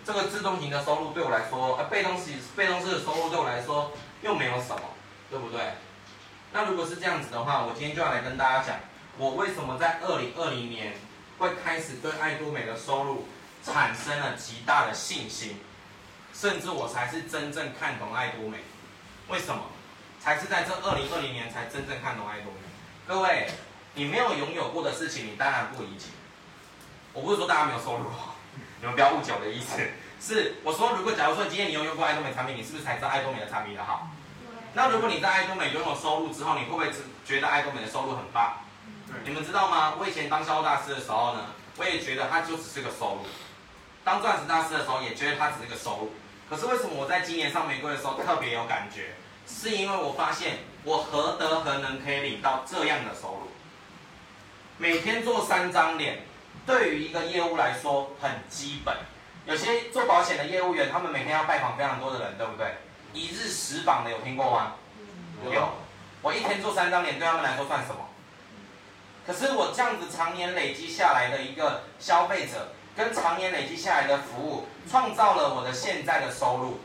这个自动型的收入对我来说，呃，被动式被动式的收入对我来说又没有什么，对不对？那如果是这样子的话，我今天就要来跟大家讲，我为什么在二零二零年。会开始对爱多美的收入产生了极大的信心，甚至我才是真正看懂爱多美。为什么？才是在这二零二零年才真正看懂爱多美。各位，你没有拥有过的事情，你当然不理解。我不是说大家没有收入，你们不要误解我的意思。是我说，如果假如说今天你拥有过爱多美产品，你是不是才知道爱多美的产品的好？那如果你在爱多美拥有收入之后，你会不会觉得爱多美的收入很棒？你们知道吗？我以前当销售大师的时候呢，我也觉得它就只是个收入；当钻石大师的时候，也觉得它只是个收入。可是为什么我在今年上玫瑰的时候特别有感觉？是因为我发现我何德何能可以领到这样的收入？每天做三张脸，对于一个业务来说很基本。有些做保险的业务员，他们每天要拜访非常多的人，对不对？一日十访的有听过吗？有。我一天做三张脸，对他们来说算什么？可是我这样子常年累积下来的一个消费者，跟常年累积下来的服务，创造了我的现在的收入。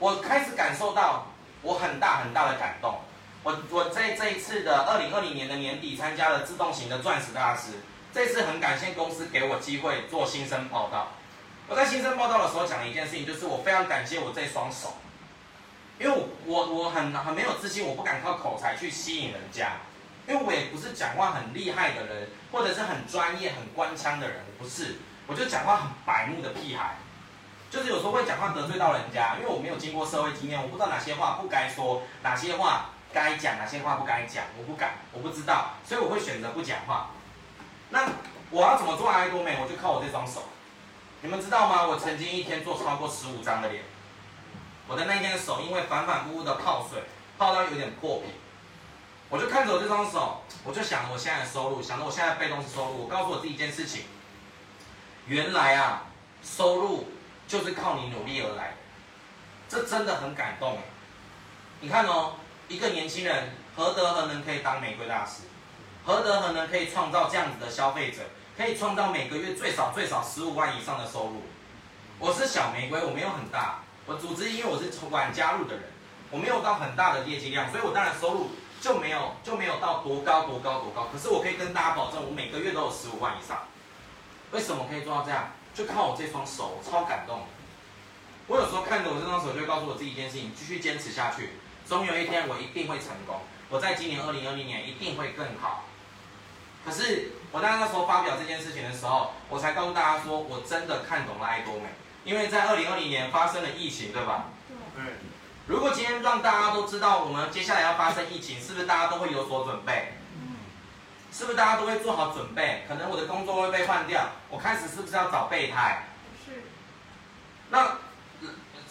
我开始感受到我很大很大的感动。我我在这一次的二零二零年的年底参加了自动型的钻石大师，这次很感谢公司给我机会做新生报道。我在新生报道的时候讲了一件事情，就是我非常感谢我这双手，因为我我很很没有自信，我不敢靠口才去吸引人家。因为我也不是讲话很厉害的人，或者是很专业、很官腔的人，我不是，我就讲话很白目的屁孩，就是有时候会讲话得罪到人家，因为我没有经过社会经验，我不知道哪些话不该说，哪些话该讲，哪些话不该讲，我不敢，我不知道，所以我会选择不讲话。那我要怎么做爱多美？我就靠我这双手。你们知道吗？我曾经一天做超过十五张的脸，我的那天手因为反反复复的泡水，泡到有点破皮。我就看着我这双手，我就想我现在的收入，想着我现在被动式收入。我告诉我自己一件事情，原来啊，收入就是靠你努力而来，这真的很感动。你看哦，一个年轻人何德何能可以当玫瑰大使？何德何能可以创造这样子的消费者？可以创造每个月最少最少十五万以上的收入？我是小玫瑰，我没有很大。我组织，因为我是从晚加入的人，我没有到很大的业绩量，所以我当然收入就没有就没有到多高多高多高。可是我可以跟大家保证，我每个月都有十五万以上。为什么可以做到这样？就靠我这双手，超感动。我有时候看着我这双手，就告诉我自己一件事情：继续坚持下去，总有一天我一定会成功。我在今年二零二零年一定会更好。可是我在那时候发表这件事情的时候，我才告诉大家说，我真的看懂了爱多美。因为在二零二零年发生了疫情，对吧？对。如果今天让大家都知道我们接下来要发生疫情，是不是大家都会有所准备？是不是大家都会做好准备？可能我的工作会被换掉，我开始是不是要找备胎？是。那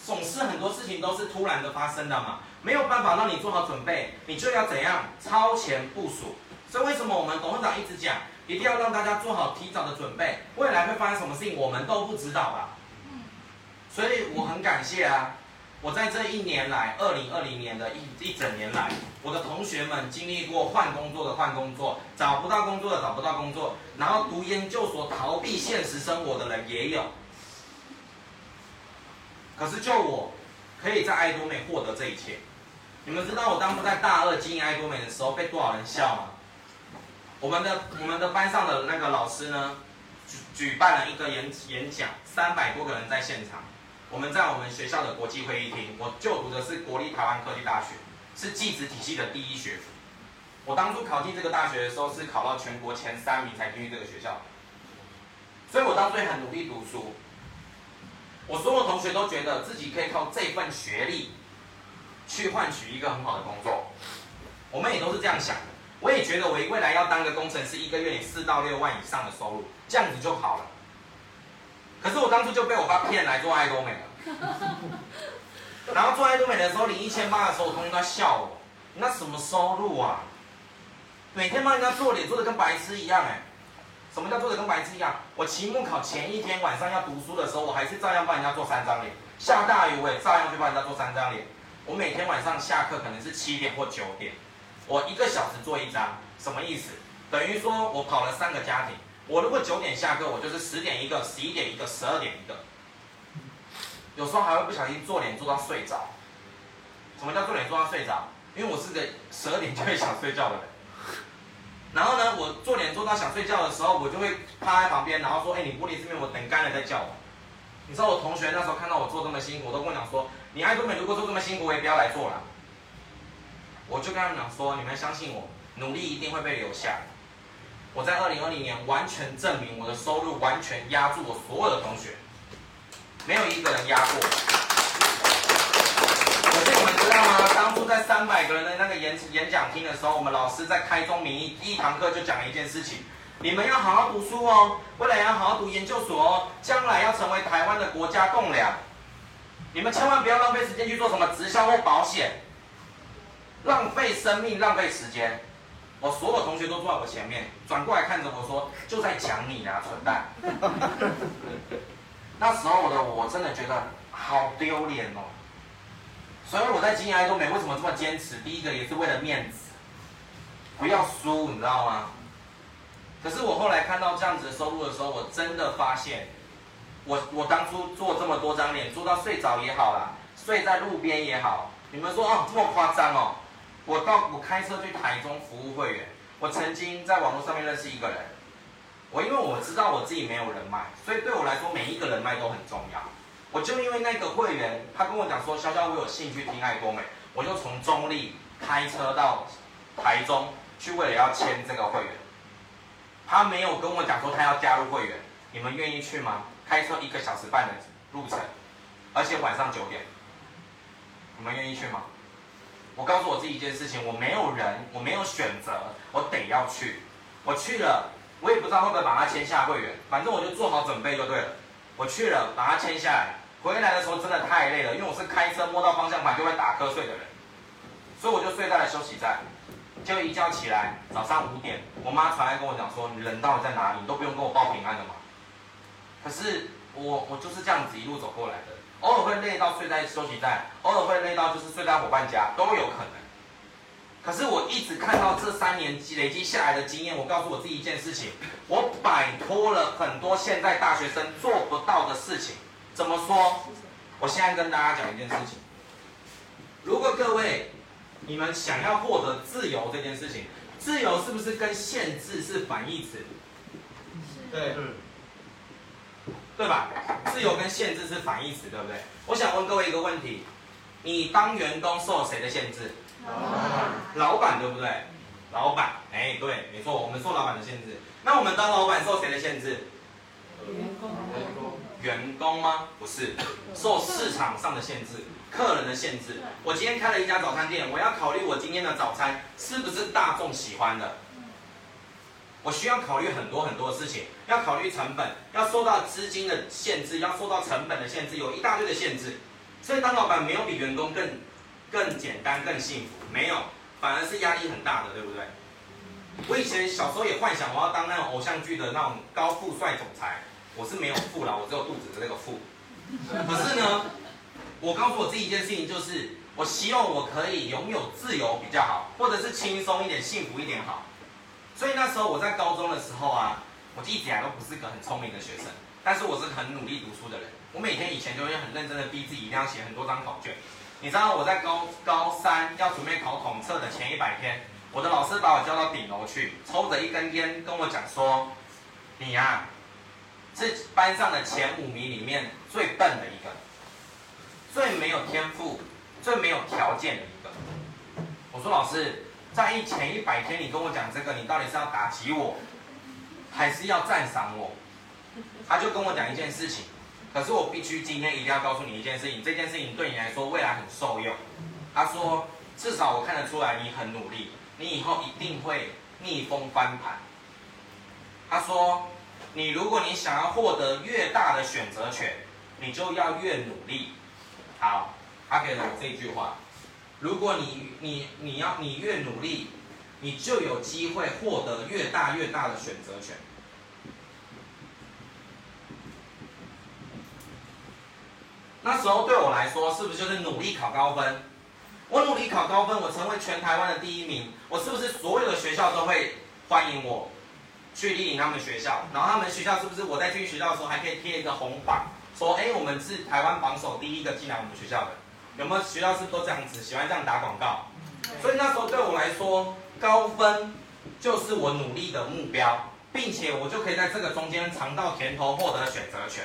总是很多事情都是突然的发生的嘛，没有办法让你做好准备，你就要怎样超前部署？所以为什么我们董事长一直讲，一定要让大家做好提早的准备？未来会发生什么事情，我们都不知道吧？所以我很感谢啊！我在这一年来，二零二零年的一一整年来，我的同学们经历过换工作的换工作，找不到工作的找不到工作，然后读研究所逃避现实生活的人也有。可是就我，可以在爱多美获得这一切。你们知道我当初在大二经营爱多美的时候被多少人笑吗？我们的我们的班上的那个老师呢，举举办了一个演演讲，三百多个人在现场。我们在我们学校的国际会议厅，我就读的是国立台湾科技大学，是技职体系的第一学府。我当初考进这个大学的时候，是考到全国前三名才进去这个学校，所以我当初也很努力读书。我所有同学都觉得自己可以靠这份学历，去换取一个很好的工作。我们也都是这样想的。我也觉得我未来要当个工程师，一个月四到六万以上的收入，这样子就好了。可是我当初就被我爸骗来做爱多美了，然后做爱多美的时候领一千八的时候，我同学都在笑我，那什么收入啊？每天帮人家做脸做的跟白痴一样哎，什么叫做的跟白痴一样？我期末考前一天晚上要读书的时候，我还是照样帮人家做三张脸，下大雨我也照样去帮人家做三张脸。我每天晚上下课可能是七点或九点，我一个小时做一张，什么意思？等于说我跑了三个家庭。我如果九点下课，我就是十点一个，十一点一个，十二点一个。有时候还会不小心做脸做到睡着。什么叫做脸做到睡着？因为我是个十二点就会想睡觉的人。然后呢，我做脸做到想睡觉的时候，我就会趴在旁边，然后说：“哎，你玻璃这边我等干了再叫我。”你知道我同学那时候看到我做这么辛苦，我都跟我讲说：“你爱多美如果做这么辛苦，我也不要来做了。”我就跟他们讲说：“你们相信我，努力一定会被留下。”我在二零二零年完全证明我的收入完全压住我所有的同学，没有一个人压过。可是你们知道吗？当初在三百个人的那个演演讲厅的时候，我们老师在开宗明义一堂课就讲了一件事情：你们要好好读书哦，未来要好好读研究所哦，将来要成为台湾的国家栋梁。你们千万不要浪费时间去做什么直销或保险，浪费生命，浪费时间。我所有同学都坐在我前面，转过来看着我说：“就在讲你啊，蠢蛋！” 那时候的我真的觉得好丢脸哦。所以我在经营爱多美为什么这么坚持？第一个也是为了面子，不要输，你知道吗？可是我后来看到这样子的收入的时候，我真的发现，我我当初做这么多张脸，做到睡着也好啦，睡在路边也好，你们说哦，这么夸张哦？我到我开车去台中服务会员，我曾经在网络上面认识一个人，我因为我知道我自己没有人脉，所以对我来说每一个人脉都很重要。我就因为那个会员，他跟我讲说，潇潇我有兴趣听爱多美，我就从中坜开车到台中去，为了要签这个会员。他没有跟我讲说他要加入会员，你们愿意去吗？开车一个小时半的路程，而且晚上九点，你们愿意去吗？我告诉我自己一件事情，我没有人，我没有选择，我得要去。我去了，我也不知道会不会把他签下会员，反正我就做好准备就对了。我去了，把他签下来，回来的时候真的太累了，因为我是开车摸到方向盘就会打瞌睡的人，所以我就睡在了休息站。结果一觉起来，早上五点，我妈传来跟我讲说：“你人到底在哪里？你都不用跟我报平安的嘛。”可是我我就是这样子一路走过来的。偶尔会累到睡在休息站，偶尔会累到就是睡在伙伴家，都有可能。可是我一直看到这三年累积下来的经验，我告诉我自己一件事情，我摆脱了很多现在大学生做不到的事情。怎么说？我现在跟大家讲一件事情，如果各位你们想要获得自由这件事情，自由是不是跟限制是反义词？对，对吧？自由跟限制是反义词，对不对？我想问各位一个问题：你当员工受谁的限制？老板，对不对？老板，哎，对，没错，我们受老板的限制。那我们当老板受谁的限制？员工，员工，员工吗？不是，受市场上的限制，客人的限制。我今天开了一家早餐店，我要考虑我今天的早餐是不是大众喜欢的。我需要考虑很多很多事情，要考虑成本，要受到资金的限制，要受到成本的限制，有一大堆的限制。所以当老板没有比员工更更简单、更幸福，没有，反而是压力很大的，对不对？我以前小时候也幻想我要当那种偶像剧的那种高富帅总裁，我是没有富啦，我只有肚子的那个富。可是呢，我告诉我自己一件事情，就是我希望我可以拥有自由比较好，或者是轻松一点、幸福一点好。所以那时候我在高中的时候啊，我一直以来都不是个很聪明的学生，但是我是很努力读书的人。我每天以前就会很认真的逼自己，一定要写很多张考卷。你知道我在高高三要准备考统测的前一百天，我的老师把我叫到顶楼去，抽着一根烟跟我讲说：“你呀、啊，是班上的前五名里面最笨的一个，最没有天赋、最没有条件的一个。”我说：“老师，在一前一百天你跟我讲这个，你到底是要打击我，还是要赞赏我？”他就跟我讲一件事情。可是我必须今天一定要告诉你一件事情，这件事情对你来说未来很受用。他说，至少我看得出来你很努力，你以后一定会逆风翻盘。他说，你如果你想要获得越大的选择权，你就要越努力。好，他给了我这句话，如果你你你要你越努力，你就有机会获得越大越大的选择权。那时候对我来说，是不是就是努力考高分？我努力考高分，我成为全台湾的第一名，我是不是所有的学校都会欢迎我去莅临他们学校？然后他们学校是不是我在进学校的时候还可以贴一个红榜，说：哎，我们是台湾榜首第一个进来我们学校的？有没有学校是不是都这样子喜欢这样打广告？所以那时候对我来说，高分就是我努力的目标，并且我就可以在这个中间尝到甜头，获得选择权。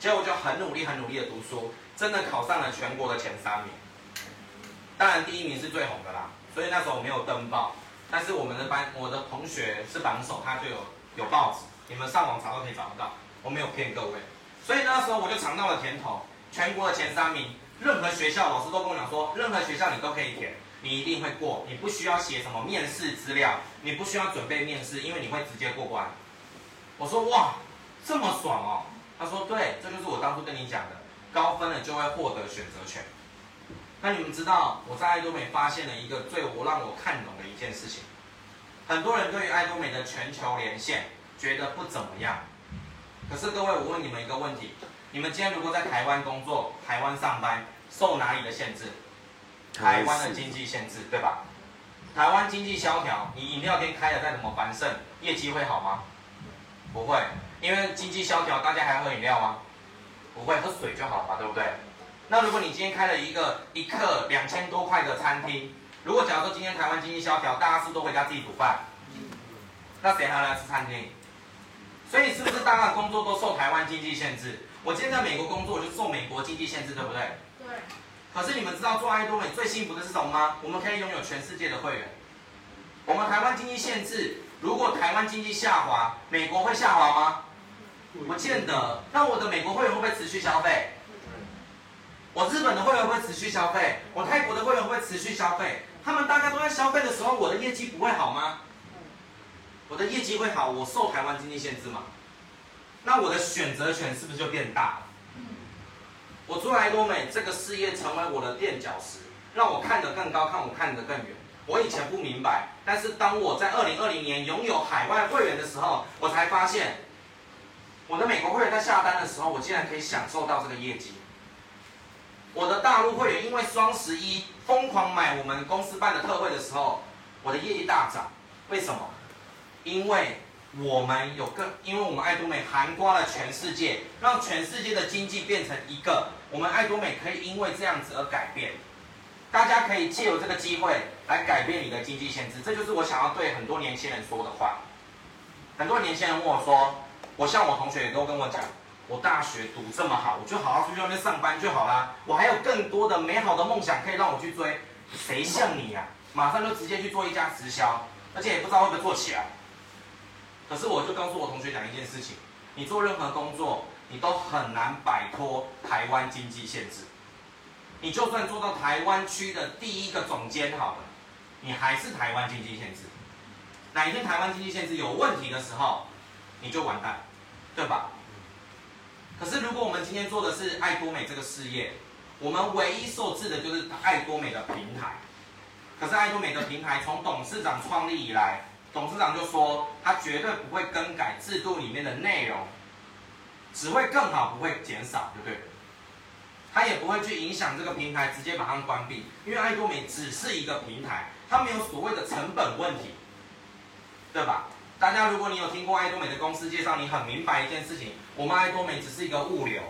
结果我就很努力、很努力的读书，真的考上了全国的前三名。当然第一名是最红的啦，所以那时候我没有登报。但是我们的班，我的同学是榜首，他就有有报纸，你们上网查都可以找得到。我没有骗各位，所以那时候我就尝到了甜头，全国的前三名。任何学校老师都跟我讲说，任何学校你都可以填，你一定会过，你不需要写什么面试资料，你不需要准备面试，因为你会直接过关。我说哇，这么爽哦！他说：“对，这就是我当初跟你讲的，高分了就会获得选择权。那你们知道我在爱多美发现了一个最我让我看懂的一件事情。很多人对于爱多美的全球连线觉得不怎么样。可是各位，我问你们一个问题：你们今天如果在台湾工作、台湾上班，受哪里的限制？台湾的经济限制，对吧？台湾经济萧条，你饮料店开的再怎么繁盛，业绩会好吗？不会。”因为经济萧条，大家还喝饮料吗？不会，喝水就好了，对不对？那如果你今天开了一个一克两千多块的餐厅，如果假如说今天台湾经济萧条，大家是不是都回家自己煮饭？那谁还来吃餐厅？所以是不是大家的工作都受台湾经济限制？我今天在美国工作，我就受美国经济限制，对不对？可是你们知道做爱多美最幸福的是什么吗？我们可以拥有全世界的会员。我们台湾经济限制，如果台湾经济下滑，美国会下滑吗？不见得。那我的美国会员会不会持续消费？我日本的会员会持续消费？我泰国的会员会持续消费？他们大家都在消费的时候，我的业绩不会好吗？我的业绩会好，我受台湾经济限制吗？那我的选择权是不是就变大？我做爱多美这个事业成为我的垫脚石，让我看得更高，看我看得更远。我以前不明白，但是当我在二零二零年拥有海外会员的时候，我才发现。我的美国会员在下单的时候，我竟然可以享受到这个业绩。我的大陆会员因为双十一疯狂买我们公司办的特惠的时候，我的业绩大涨。为什么？因为我们有更，因为我们爱多美涵盖了全世界，让全世界的经济变成一个，我们爱多美可以因为这样子而改变。大家可以借由这个机会来改变你的经济限制，这就是我想要对很多年轻人说的话。很多年轻人问我说，我像我同学也都跟我讲，我大学读这么好，我就好好出去外面上班就好啦。我还有更多的美好的梦想可以让我去追。谁像你呀、啊？马上就直接去做一家直销，而且也不知道会不会做起来。可是我就告诉我同学讲一件事情，你做任何工作，你都很难摆脱台湾经济限制。你就算做到台湾区的第一个总监好了，你还是台湾经济限制。哪一天台湾经济限制有问题的时候，你就完蛋，对吧？可是如果我们今天做的是爱多美这个事业，我们唯一受制的就是爱多美的平台。可是爱多美的平台从董事长创立以来，董事长就说他绝对不会更改制度里面的内容，只会更好，不会减少，对不对？他也不会去影响这个平台，直接把它关闭，因为爱多美只是一个平台，它没有所谓的成本问题，对吧？大家如果你有听过爱多美的公司介绍，你很明白一件事情，我们爱多美只是一个物流，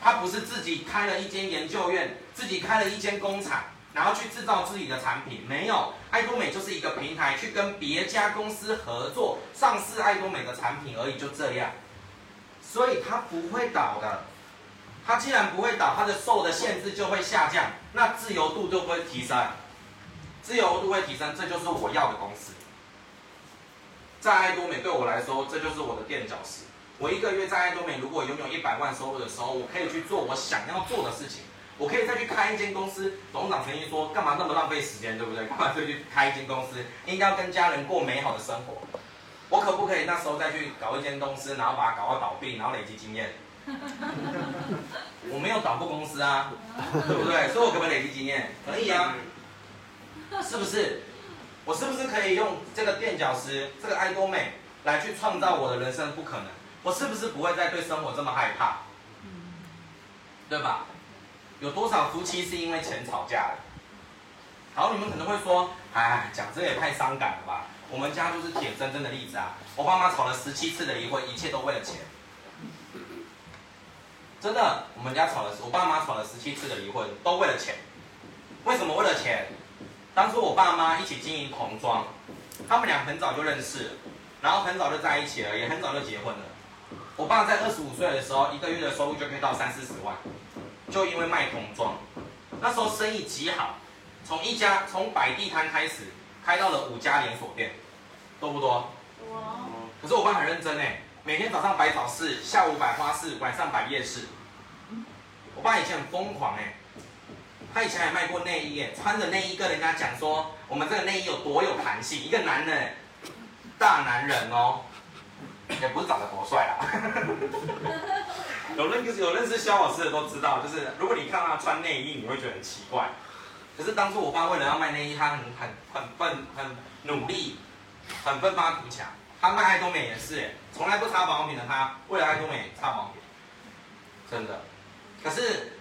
它不是自己开了一间研究院，自己开了一间工厂，然后去制造自己的产品，没有，爱多美就是一个平台，去跟别家公司合作，上市爱多美的产品而已，就这样，所以它不会倒的。它既然不会倒，它的受的限制就会下降，那自由度就会提升，自由度会提升，这就是我要的公司。在爱多美对我来说，这就是我的垫脚石。我一个月在爱多美如果拥有一百万收入的时候，我可以去做我想要做的事情，我可以再去开一间公司。董事长曾经说，干嘛那么浪费时间，对不对？干嘛就去开一间公司？应该要跟家人过美好的生活。我可不可以那时候再去搞一间公司，然后把它搞到倒闭，然后累积经验？我没有倒过公司啊，对不对？所以我可不可以累积经验？可以啊，是不是？我是不是可以用这个垫脚石，这个爱多美来去创造我的人生？不可能。我是不是不会再对生活这么害怕？对吧？有多少夫妻是因为钱吵架的？好，你们可能会说，哎，讲这也太伤感了吧？我们家就是铁铮铮的例子啊！我爸妈吵了十七次的离婚，一切都为了钱。真的，我们家吵了，我爸妈吵了十七次的离婚，都为了钱。为什么为了钱？当初我爸妈一起经营童装，他们俩很早就认识，然后很早就在一起了，也很早就结婚了。我爸在二十五岁的时候，一个月的收入就可以到三四十万，就因为卖童装，那时候生意极好，从一家从摆地摊开始，开到了五家连锁店，多不多？多。可是我爸很认真哎。每天早上摆早市，下午摆花市，晚上摆夜市。我爸以前很疯狂哎，他以前还卖过内衣哎，穿着内衣跟人家讲说，我们这个内衣有多有弹性，一个男人，大男人哦，也不是长得多帅啦。有认识有认识肖老师的都知道，就是如果你看他穿内衣，你会觉得很奇怪。可是当初我爸为了要卖内衣，他很很很奋很努力，很奋发图强。他卖爱多美也是，从来不擦保养品的他，为了爱多美擦保养品，真的。可是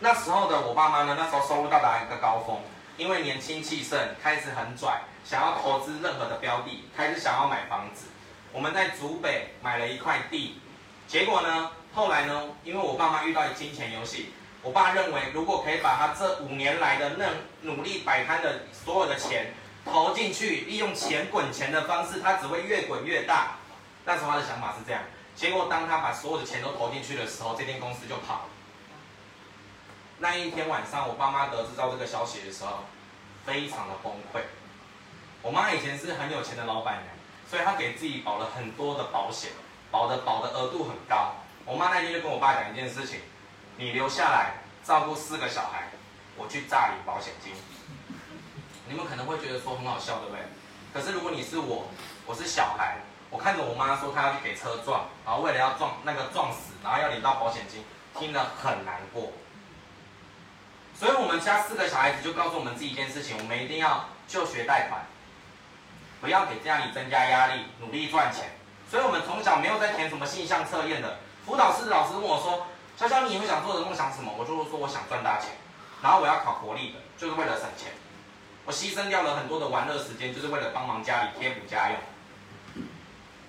那时候的我爸妈呢，那时候收入到达一个高峰，因为年轻气盛，开始很拽，想要投资任何的标的，开始想要买房子。我们在竹北买了一块地，结果呢，后来呢，因为我爸妈遇到一金钱游戏，我爸认为如果可以把他这五年来的那努力摆摊的所有的钱。投进去，利用钱滚钱的方式，他只会越滚越大。那时候他的想法是这样。结果当他把所有的钱都投进去的时候，这间公司就跑了。那一天晚上，我爸妈得知到这个消息的时候，非常的崩溃。我妈以前是很有钱的老板娘，所以她给自己保了很多的保险，保的保的额度很高。我妈那天就跟我爸讲一件事情：你留下来照顾四个小孩，我去诈领保险金。你们可能会觉得说很好笑，对不对？可是如果你是我，我是小孩，我看着我妈说她要去给车撞，然后为了要撞那个撞死，然后要领到保险金，听得很难过。所以我们家四个小孩子就告诉我们自己一件事情：我们一定要就学贷款，不要给家里增加压力，努力赚钱。所以我们从小没有在填什么性向测验的。辅导师老师问我说：“潇潇，你以后想做的梦想什么？我就是说我想赚大钱，然后我要考国立的，就是为了省钱。我牺牲掉了很多的玩乐时间，就是为了帮忙家里贴补家用。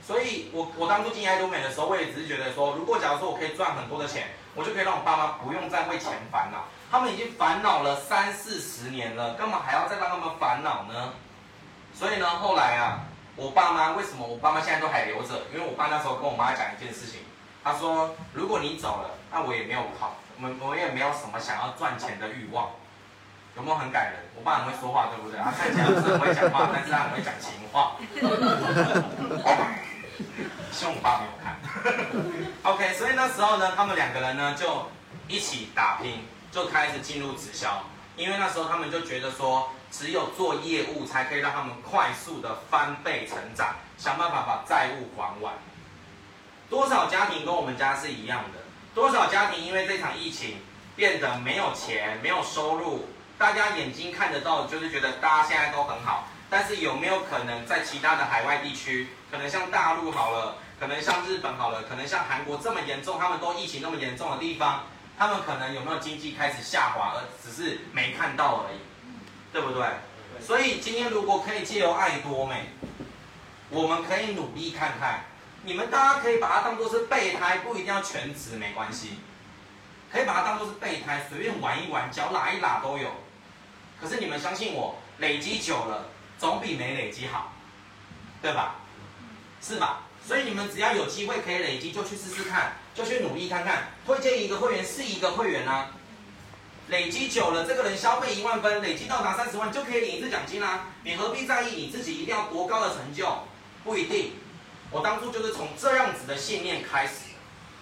所以我我当初进爱多美的时候，我也只是觉得说，如果假如说我可以赚很多的钱，我就可以让我爸妈不用再为钱烦恼。他们已经烦恼了三四十年了，干嘛还要再让他们烦恼呢？所以呢，后来啊，我爸妈为什么我爸妈现在都还留着？因为我爸那时候跟我妈讲一件事情，他说，如果你走了，那我也没有好，我我也没有什么想要赚钱的欲望。有没有很感人？我爸很会说话，对不对？他看起来是很会讲话，但是他很会讲情话。希望我爸没有看。OK，所以那时候呢，他们两个人呢就一起打拼，就开始进入直销。因为那时候他们就觉得说，只有做业务才可以让他们快速的翻倍成长，想办法把债务还完。多少家庭跟我们家是一样的？多少家庭因为这场疫情变得没有钱、没有收入？大家眼睛看得到，就是觉得大家现在都很好，但是有没有可能在其他的海外地区，可能像大陆好了，可能像日本好了，可能像韩国这么严重，他们都疫情那么严重的地方，他们可能有没有经济开始下滑，而只是没看到而已，对不对？所以今天如果可以借由爱多美，我们可以努力看看，你们大家可以把它当做是备胎，不一定要全职，没关系，可以把它当做是备胎，随便玩一玩，脚拉一拉都有。可是你们相信我，累积久了总比没累积好，对吧？是吧？所以你们只要有机会可以累积，就去试试看，就去努力看看。推荐一个会员是一个会员啊，累积久了，这个人消费一万分，累积到达三十万就可以领一次奖金啦、你何必在意你自己一定要多高的成就？不一定。我当初就是从这样子的信念开始，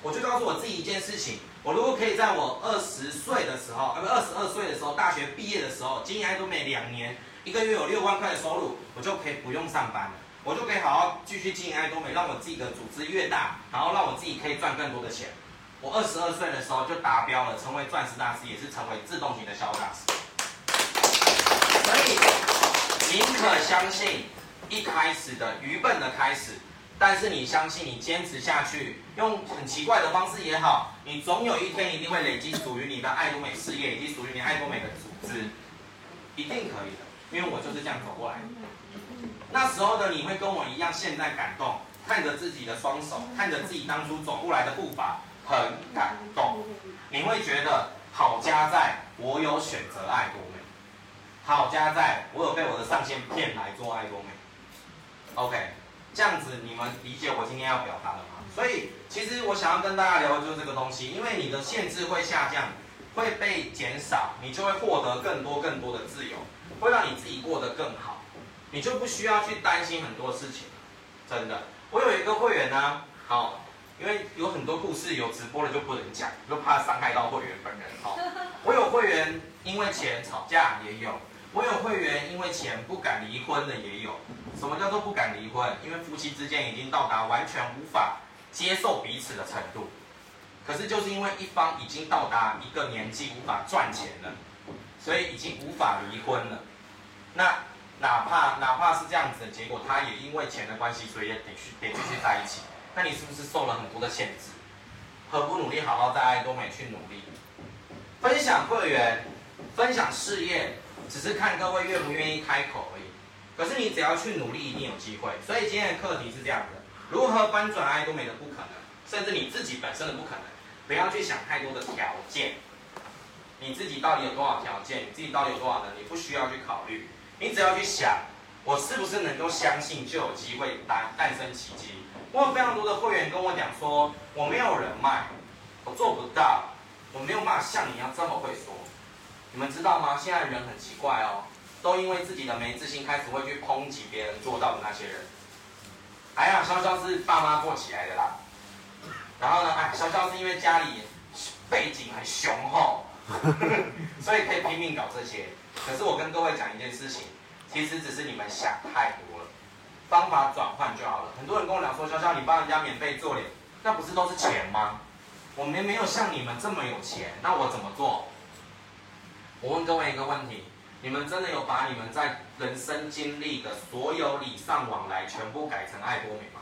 我就告诉我自己一件事情。我如果可以在我二十岁的时候，呃不，二十二岁的时候，大学毕业的时候，经营爱多美两年，一个月有六万块的收入，我就可以不用上班了，我就可以好好继续经营爱多美，让我自己的组织越大，然后让我自己可以赚更多的钱。我二十二岁的时候就达标了，成为钻石大师，也是成为自动型的销售大师。所以，宁可相信一开始的愚笨的开始。但是你相信，你坚持下去，用很奇怪的方式也好，你总有一天一定会累积属于你的爱多美事业，以及属于你爱多美的组织，一定可以的，因为我就是这样走过来的。那时候的你会跟我一样，现在感动，看着自己的双手，看着自己当初走过来的步伐，很感动。你会觉得好家在我有选择爱多美，好家在我有被我的上线骗来做爱多美。OK。这样子你们理解我今天要表达的吗？所以其实我想要跟大家聊的就是这个东西，因为你的限制会下降，会被减少，你就会获得更多更多的自由，会让你自己过得更好，你就不需要去担心很多事情。真的，我有一个会员呢，好，因为有很多故事有直播了就不能讲，就怕伤害到会员本人。好，我有会员因为钱吵架也有。我有会员因为钱不敢离婚的也有，什么叫做不敢离婚？因为夫妻之间已经到达完全无法接受彼此的程度，可是就是因为一方已经到达一个年纪无法赚钱了，所以已经无法离婚了。那哪怕哪怕是这样子的结果，他也因为钱的关系，所以也得去得继续在一起。那你是不是受了很多的限制？何不努力好好在爱多美去努力，分享会员，分享事业。只是看各位愿不愿意开口而已，可是你只要去努力，一定有机会。所以今天的课题是这样的：如何翻转爱多美的不可能，甚至你自己本身的不可能。不要去想太多的条件，你自己到底有多少条件，你自己到底有多少能力，不需要去考虑。你只要去想，我是不是能够相信，就有机会诞诞生奇迹。我有非常多的会员跟我讲说，我没有人脉，我做不到，我没有办法像你一样这么会说。你们知道吗？现在人很奇怪哦，都因为自己的没自信，开始会去抨击别人做到的那些人。哎呀，潇潇是爸妈做起来的啦。然后呢，哎，潇潇是因为家里背景很雄厚，所以可以拼命搞这些。可是我跟各位讲一件事情，其实只是你们想太多了，方法转换就好了。很多人跟我讲说，潇潇你帮人家免费做脸，那不是都是钱吗？我们没有像你们这么有钱，那我怎么做？我问各位一个问题：你们真的有把你们在人生经历的所有礼尚往来全部改成爱多美吗？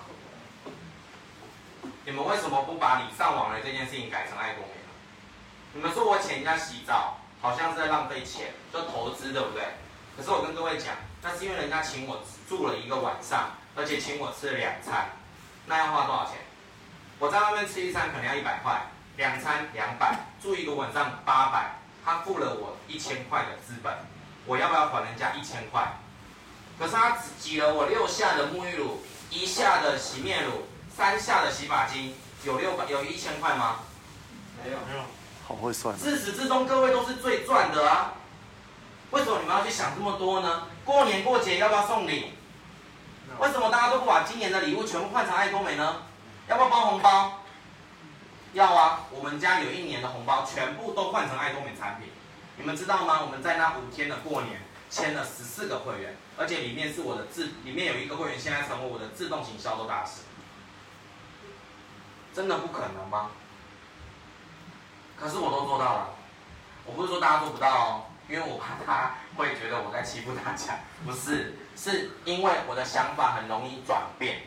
你们为什么不把礼尚往来这件事情改成爱多美呢？你们说我请人家洗澡，好像是在浪费钱，就投资，对不对？可是我跟各位讲，那是因为人家请我住了一个晚上，而且请我吃了两餐，那要花多少钱？我在外面吃一餐可能要一百块，两餐两百，住一个晚上八百，他付了我一千块的资本，我要不要还人家一千块？可是他只挤了我六下的沐浴乳，一下的洗面乳，三下的洗发精，有六百有一千块吗？没有没有，好会算。自始至终各位都是最赚的啊。为什么你们要去想这么多呢？过年过节要不要送礼？为什么大家都不把今年的礼物全部换成爱多美呢？要不要包红包？要啊！我们家有一年的红包全部都换成爱多美产品。你们知道吗？我们在那五天的过年签了十四个会员，而且里面是我的自，里面有一个会员现在成为我的自动型销售大师。真的不可能吗？可是我都做到了。我不是说大家做不到哦。因为我怕他会觉得我在欺负大家，不是，是因为我的想法很容易转变。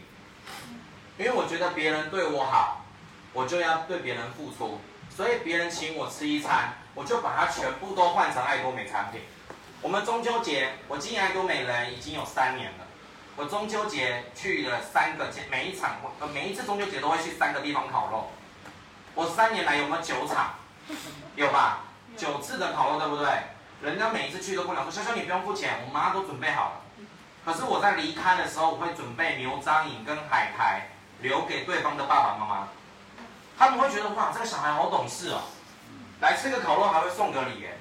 因为我觉得别人对我好，我就要对别人付出，所以别人请我吃一餐，我就把它全部都换成爱多美产品。我们中秋节，我经营爱多美人已经有三年了，我中秋节去了三个，每一场，每一次中秋节都会去三个地方烤肉。我三年来有没有九场？有吧？九次的烤肉，对不对？人家每一次去都跟我说：“潇潇，你不用付钱，我妈都准备好了。”可是我在离开的时候，我会准备牛樟饮跟海苔，留给对方的爸爸妈妈。他们会觉得：“哇，这个小孩好懂事哦，来吃个烤肉还会送个礼耶。”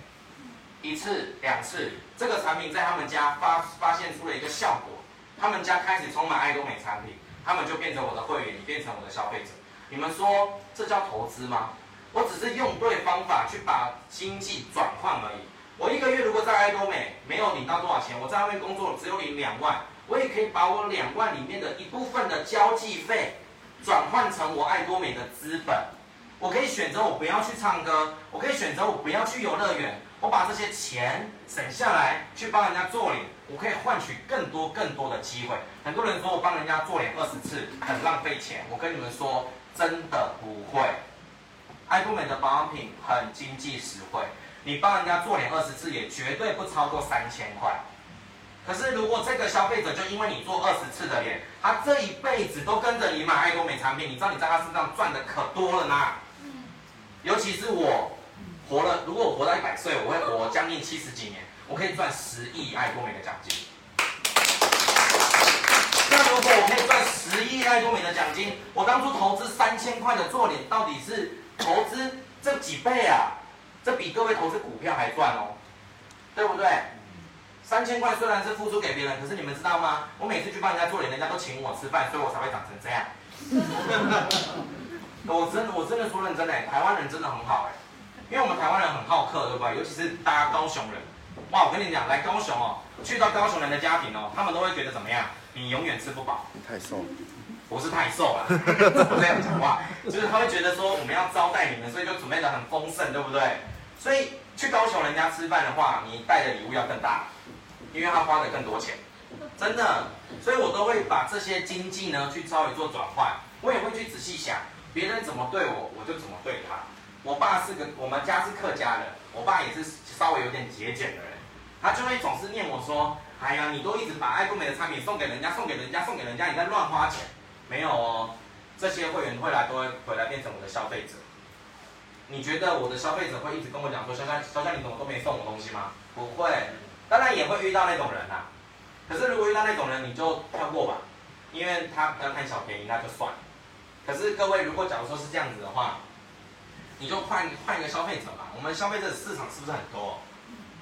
一次两次，这个产品在他们家发发现出了一个效果，他们家开始充满爱多美产品，他们就变成我的会员，也变成我的消费者。你们说这叫投资吗？我只是用对方法去把经济转换而已。我一个月如果在爱多美没有领到多少钱，我在外面工作只有领两万，我也可以把我两万里面的一部分的交际费转换成我爱多美的资本。我可以选择我不要去唱歌，我可以选择我不要去游乐园，我把这些钱省下来去帮人家做脸，我可以换取更多更多的机会。很多人说我帮人家做脸二十次很浪费钱，我跟你们说真的不会。爱多美的保养品很经济实惠。你帮人家做脸二十次，也绝对不超过三千块。可是如果这个消费者就因为你做二十次的脸，他这一辈子都跟着你买爱多美产品，你知道你在他身上赚的可多了呢。尤其是我活了，如果我活到一百岁，我会活将近七十几年，我可以赚十亿爱多美的奖金。那如果我可以赚十亿爱多美的奖金，我当初投资三千块的做脸，到底是投资这几倍啊？这比各位投资股票还赚哦，对不对？三千块虽然是付出给别人，可是你们知道吗？我每次去帮人家做脸，人家都请我吃饭，所以我才会长成这样。我真的，我真的说认真的，台湾人真的很好哎，因为我们台湾人很好客，对不对？尤其是大家高雄人，哇，我跟你讲，来高雄哦，去到高雄人的家庭哦，他们都会觉得怎么样？你永远吃不饱，你太瘦了。不是太瘦了，不这样讲话，就是他会觉得说我们要招待你们，所以就准备得很丰盛，对不对？所以去高雄人家吃饭的话，你带的礼物要更大，因为他花的更多钱，真的。所以我都会把这些经济呢去稍微做转换，我也会去仔细想别人怎么对我，我就怎么对他。我爸是个，我们家是客家人，我爸也是稍微有点节俭的人，他就会总是念我说：“哎呀，你都一直把爱多美的产品送给人家，送给人家，送给人家，你在乱花钱。”没有哦，这些会员会来都会回来变成我的消费者。你觉得我的消费者会一直跟我讲说，潇潇潇潇，你怎么都没送我东西吗？不会，当然也会遇到那种人呐、啊。可是如果遇到那种人，你就跳过吧，因为他要贪小便宜，那就算了。可是各位，如果假如说是这样子的话，你就换换一个消费者嘛。我们消费者的市场是不是很多？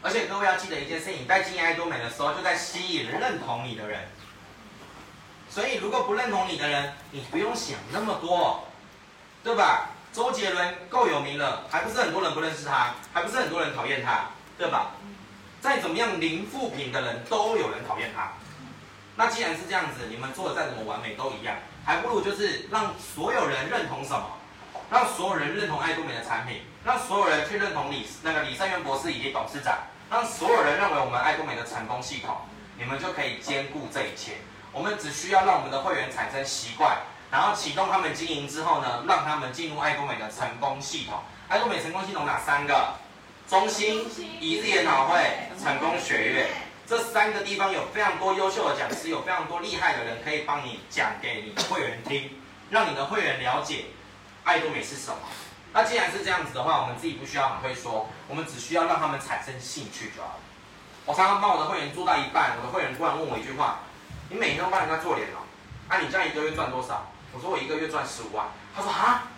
而且各位要记得一件事情，在经营爱多美的时候，就在吸引认同你的人。所以，如果不认同你的人，你不用想那么多，对吧？周杰伦够有名了，还不是很多人不认识他，还不是很多人讨厌他，对吧？再怎么样零负评的人都有人讨厌他。那既然是这样子，你们做的再怎么完美都一样，还不如就是让所有人认同什么？让所有人认同爱多美的产品，让所有人去认同李那个李胜源博士以及董事长，让所有人认为我们爱多美的成功系统，你们就可以兼顾这一切。我们只需要让我们的会员产生习惯，然后启动他们经营之后呢，让他们进入爱多美的成功系统，爱多美成功系统哪三个？中心、一日研讨会、成功学院，这三个地方有非常多优秀的讲师，有非常多厉害的人可以帮你讲给你的会员听，让你的会员了解爱多美是什么。那既然是这样子的话，我们自己不需要很会说，我们只需要让他们产生兴趣就好了。我常常帮我的会员做到一半，我的会员突然问我一句话：“你每天都帮人家做脸哦？啊，你这样一个月赚多少？”我说：“我一个月赚十五万。”他说：“啊，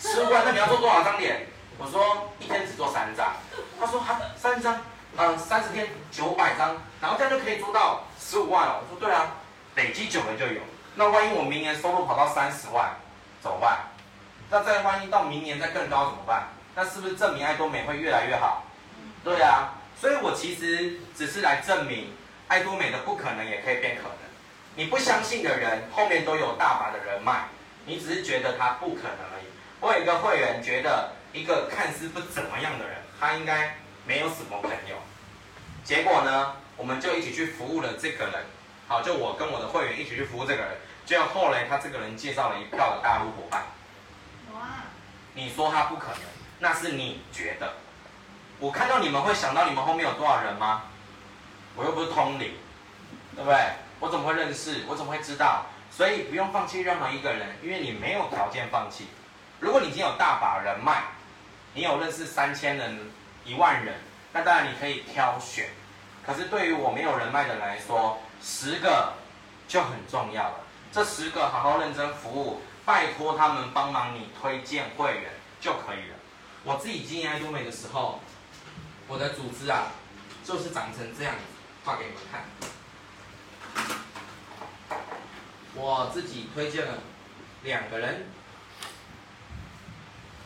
十五万，那你要做多少张脸？”我说：“一天只做三张。”他说：“哈，三张，嗯，三十天九百张，然后这样就可以做到十五万了。”我说：“对啊，累积久了就有。那万一我明年收入跑到三十万，怎么办？那再万一到明年再更高怎么办？那是不是证明爱多美会越来越好？对啊。”所以我其实只是来证明，爱多美的不可能也可以变可能。你不相信的人，后面都有大把的人脉，你只是觉得他不可能而已。我有一个会员觉得，一个看似不怎么样的人，他应该没有什么朋友。结果呢，我们就一起去服务了这个人。好，就我跟我的会员一起去服务这个人。结果后来他这个人介绍了一票的大陆伙伴。哇！你说他不可能，那是你觉得。我看到你们会想到你们后面有多少人吗？我又不是通灵，对不对？我怎么会认识？我怎么会知道？所以不用放弃任何一个人，因为你没有条件放弃。如果你已经有大把人脉，你有认识三千人、一万人，那当然你可以挑选。可是对于我没有人脉的人来说，十个就很重要了。这十个好好认真服务，拜托他们帮忙你推荐会员就可以了。我自己经营爱多美的时候。我的组织啊，就是长成这样子，画给你们看。我自己推荐了两个人，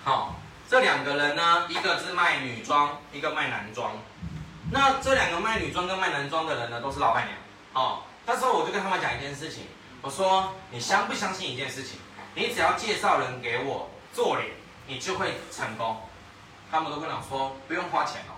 好，这两个人呢，一个是卖女装，一个卖男装。那这两个卖女装跟卖男装的人呢，都是老板娘。哦，那时候我就跟他们讲一件事情，我说，你相不相信一件事情？你只要介绍人给我做脸，你就会成功。他们都跟我说，不用花钱哦。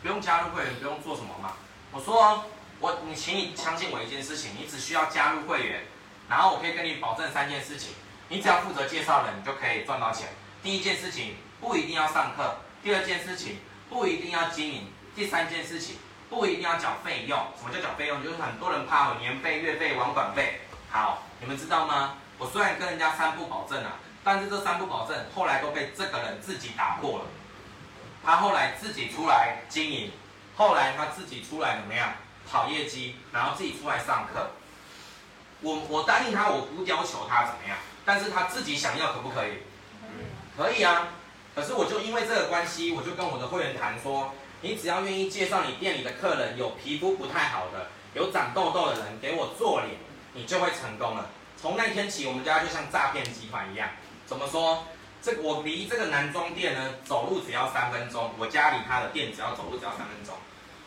不用加入会员，不用做什么嘛。我说，我你，请你相信我一件事情，你只需要加入会员，然后我可以跟你保证三件事情，你只要负责介绍人，你就可以赚到钱。第一件事情不一定要上课，第二件事情不一定要经营，第三件事情不一定要缴费用。什么叫缴费用？就是很多人怕有年费、月费、网管费。好，你们知道吗？我虽然跟人家三不保证啊，但是这三不保证后来都被这个人自己打破了。他后来自己出来经营，后来他自己出来怎么样跑业绩，然后自己出来上课。我我答应他，我不要求他怎么样，但是他自己想要可不可以？可以啊。可是我就因为这个关系，我就跟我的会员谈说，你只要愿意介绍你店里的客人有皮肤不太好的、有长痘痘的人给我做脸，你就会成功了。从那天起，我们家就像诈骗集团一样。怎么说？这我离这个男装店呢，走路只要三分钟。我家离他的店只要走路只要三分钟。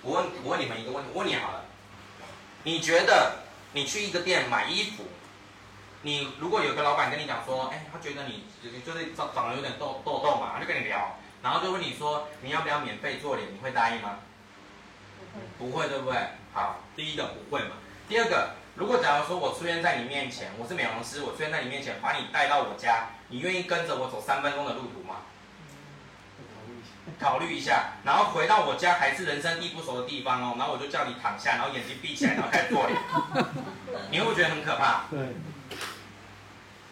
我问我问你们一个问题，我问你好了，你觉得你去一个店买衣服，你如果有个老板跟你讲说，哎，他觉得你就是长长得有点痘痘痘嘛，他就跟你聊，然后就问你说，你要不要免费做脸？你会答应吗？不会，不会，对不对？好，第一个不会嘛。第二个。如果假如说我出现在你面前，我是美容师，我出现在你面前，把你带到我家，你愿意跟着我走三分钟的路途吗？考虑一下，然后回到我家还是人生地不熟的地方哦，然后我就叫你躺下，然后眼睛闭起来，然后开始做脸，你会不会觉得很可怕？对。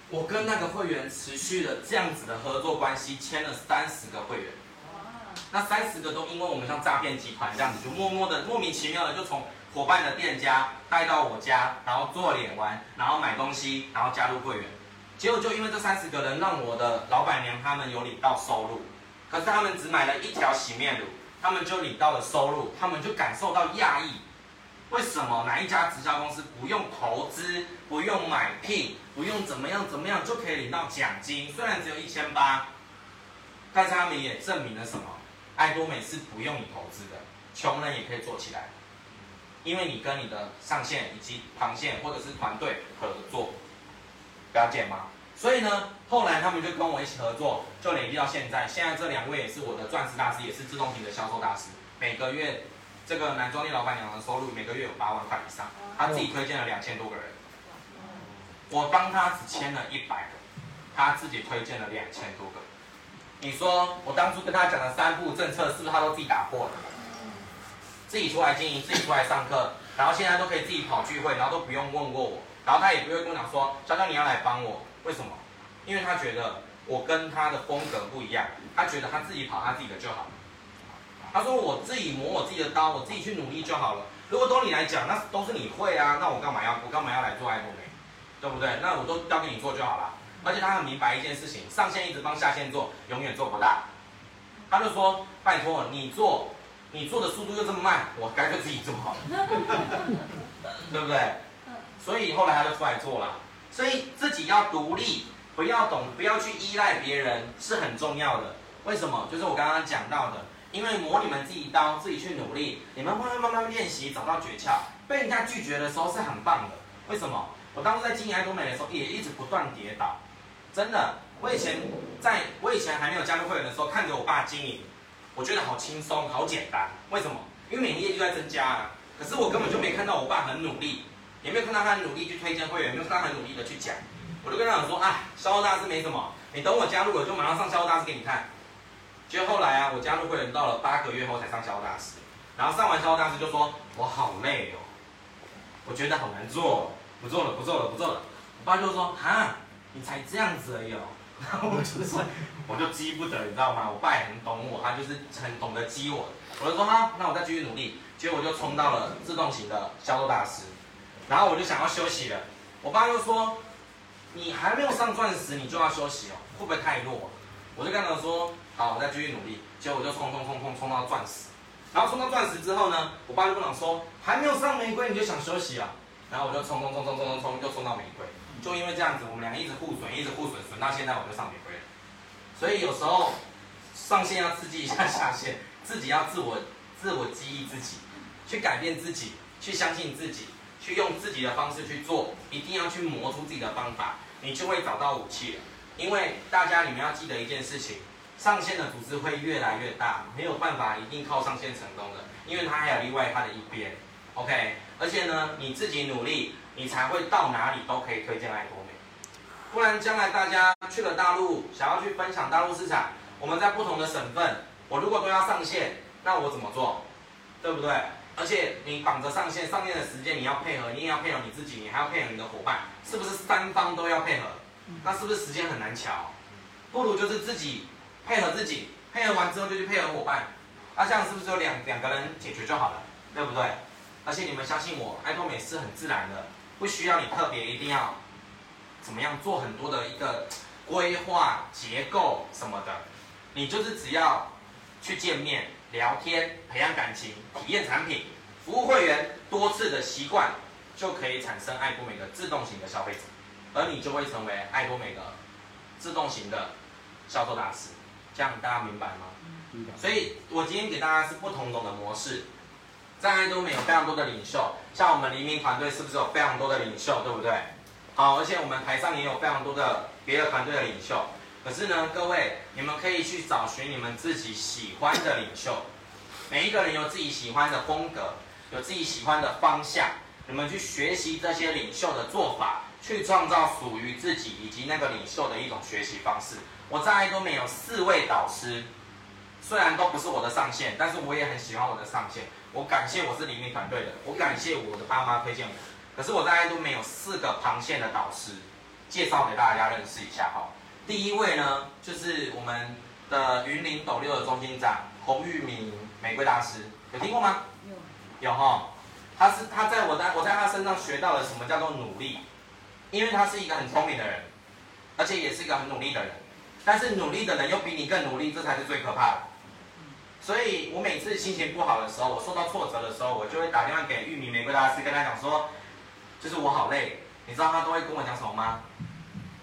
我跟那个会员持续了这样子的合作关系，签了三十个会员，那三十个都因为我们像诈骗集团这样子，就默默的、莫名其妙的就从。伙伴的店家带到我家，然后做脸玩，然后买东西，然后加入会员。结果就因为这三十个人，让我的老板娘他们有领到收入。可是他们只买了一条洗面乳，他们就领到了收入，他们就感受到讶异。为什么哪一家直销公司不用投资，不用买聘，不用怎么样怎么样就可以领到奖金？虽然只有一千八，但是他们也证明了什么？爱多美是不用你投资的，穷人也可以做起来。因为你跟你的上线以及旁线或者是团队合作，了解吗？所以呢，后来他们就跟我一起合作，就累积到现在。现在这两位也是我的钻石大师，也是自动屏的销售大师。每个月这个男装店老板娘的收入每个月有八万块以上，他自己推荐了两千多个人，我帮他只签了一百个，他自己推荐了两千多个。你说我当初跟他讲的三步政策，是不是他都自己打破了？自己出来经营，自己出来上课，然后现在都可以自己跑聚会，然后都不用问过我，然后他也不会跟我讲说，娇娇你要来帮我，为什么？因为他觉得我跟他的风格不一样，他觉得他自己跑他自己的就好。他说我自己磨我自己的刀，我自己去努力就好了。如果都你来讲，那都是你会啊，那我干嘛要我干嘛要来做爱多美，对不对？那我都交给你做就好了。而且他很明白一件事情，上线一直帮下线做，永远做不大。他就说：“拜托你做，你做的速度又这么慢，我干脆自己做好了，对不对？”所以后来他就出来做了。所以自己要独立，不要懂，不要去依赖别人，是很重要的。为什么？就是我刚刚讲到的，因为磨你们自己刀，自己去努力，你们慢慢慢慢练习，找到诀窍。被人家拒绝的时候是很棒的。为什么？我当初在经营爱多美的时候，也一直不断跌倒。真的，我以前在我以前还没有加入会员的时候，看着我爸经营，我觉得好轻松、好简单。为什么？因为每年业绩在增加啊。可是我根本就没看到我爸很努力，也没有看到他很努力去推荐会员，没有看到他很努力的去讲。我就跟他讲说啊，销售大师没什么，你等我加入了，就马上上销售大师给你看。结果后来啊，我加入会员到了八个月后才上销售大师，然后上完销售大师就说，我好累哦，我觉得好难做，不做了，不做了，不做了。我爸就说啊。你才这样子而已哦，然后我就说，我就激不得，你知道吗？我爸也很懂我，他就是很懂得激我。我就说好，那我再继续努力。结果我就冲到了自动型的销售大师，然后我就想要休息了。我爸就说，你还没有上钻石，你就要休息哦，会不会太弱？我就跟他说，好，我再继续努力。结果我就冲冲冲冲冲到钻石，然后冲到钻石之后呢，我爸就跟我说，还没有上玫瑰你就想休息啊？然后我就冲冲冲冲冲冲冲，就冲到玫瑰。就因为这样子，我们两个一直互损，一直互损，损到现在我就上玫瑰了。所以有时候上线要刺激一下下线，自己要自我自我激励自己，去改变自己，去相信自己，去用自己的方式去做，一定要去磨出自己的方法，你就会找到武器了。因为大家你们要记得一件事情，上线的组织会越来越大，没有办法一定靠上线成功的，因为它还有另外它的一边。OK，而且呢，你自己努力。你才会到哪里都可以推荐爱多美，不然将来大家去了大陆，想要去分享大陆市场，我们在不同的省份，我如果都要上线，那我怎么做？对不对？而且你绑着上线，上线的时间你要配合，你也要配合你自己，你还要配合你的伙伴，是不是三方都要配合？那是不是时间很难乔？不如就是自己配合自己，配合完之后就去配合伙伴，那这样是不是就两两个人解决就好了？对不对？而且你们相信我，爱多美是很自然的。不需要你特别一定要怎么样做很多的一个规划结构什么的，你就是只要去见面聊天，培养感情，体验产品，服务会员多次的习惯，就可以产生爱多美的自动型的消费者，而你就会成为爱多美的自动型的销售大师。这样大家明白吗？所以我今天给大家是不同种的模式。在爱多美有非常多的领袖，像我们黎明团队是不是有非常多的领袖，对不对？好，而且我们台上也有非常多的别的团队的领袖。可是呢，各位，你们可以去找寻你们自己喜欢的领袖。每一个人有自己喜欢的风格，有自己喜欢的方向。你们去学习这些领袖的做法，去创造属于自己以及那个领袖的一种学习方式。我在爱多美有四位导师，虽然都不是我的上线，但是我也很喜欢我的上线。我感谢我是黎明团队的，我感谢我的爸妈推荐我。可是我在爱多美有四个螃蟹的导师，介绍给大家认识一下哈。第一位呢，就是我们的云林斗六的中心长洪玉敏玫瑰大师，有听过吗？有，有哈。他是他在我在我在他身上学到了什么叫做努力，因为他是一个很聪明的人，而且也是一个很努力的人。但是努力的人又比你更努力，这才是最可怕的。所以我每次心情不好的时候，我受到挫折的时候，我就会打电话给玉米玫瑰大师，跟他讲说，就是我好累。你知道他都会跟我讲什么吗？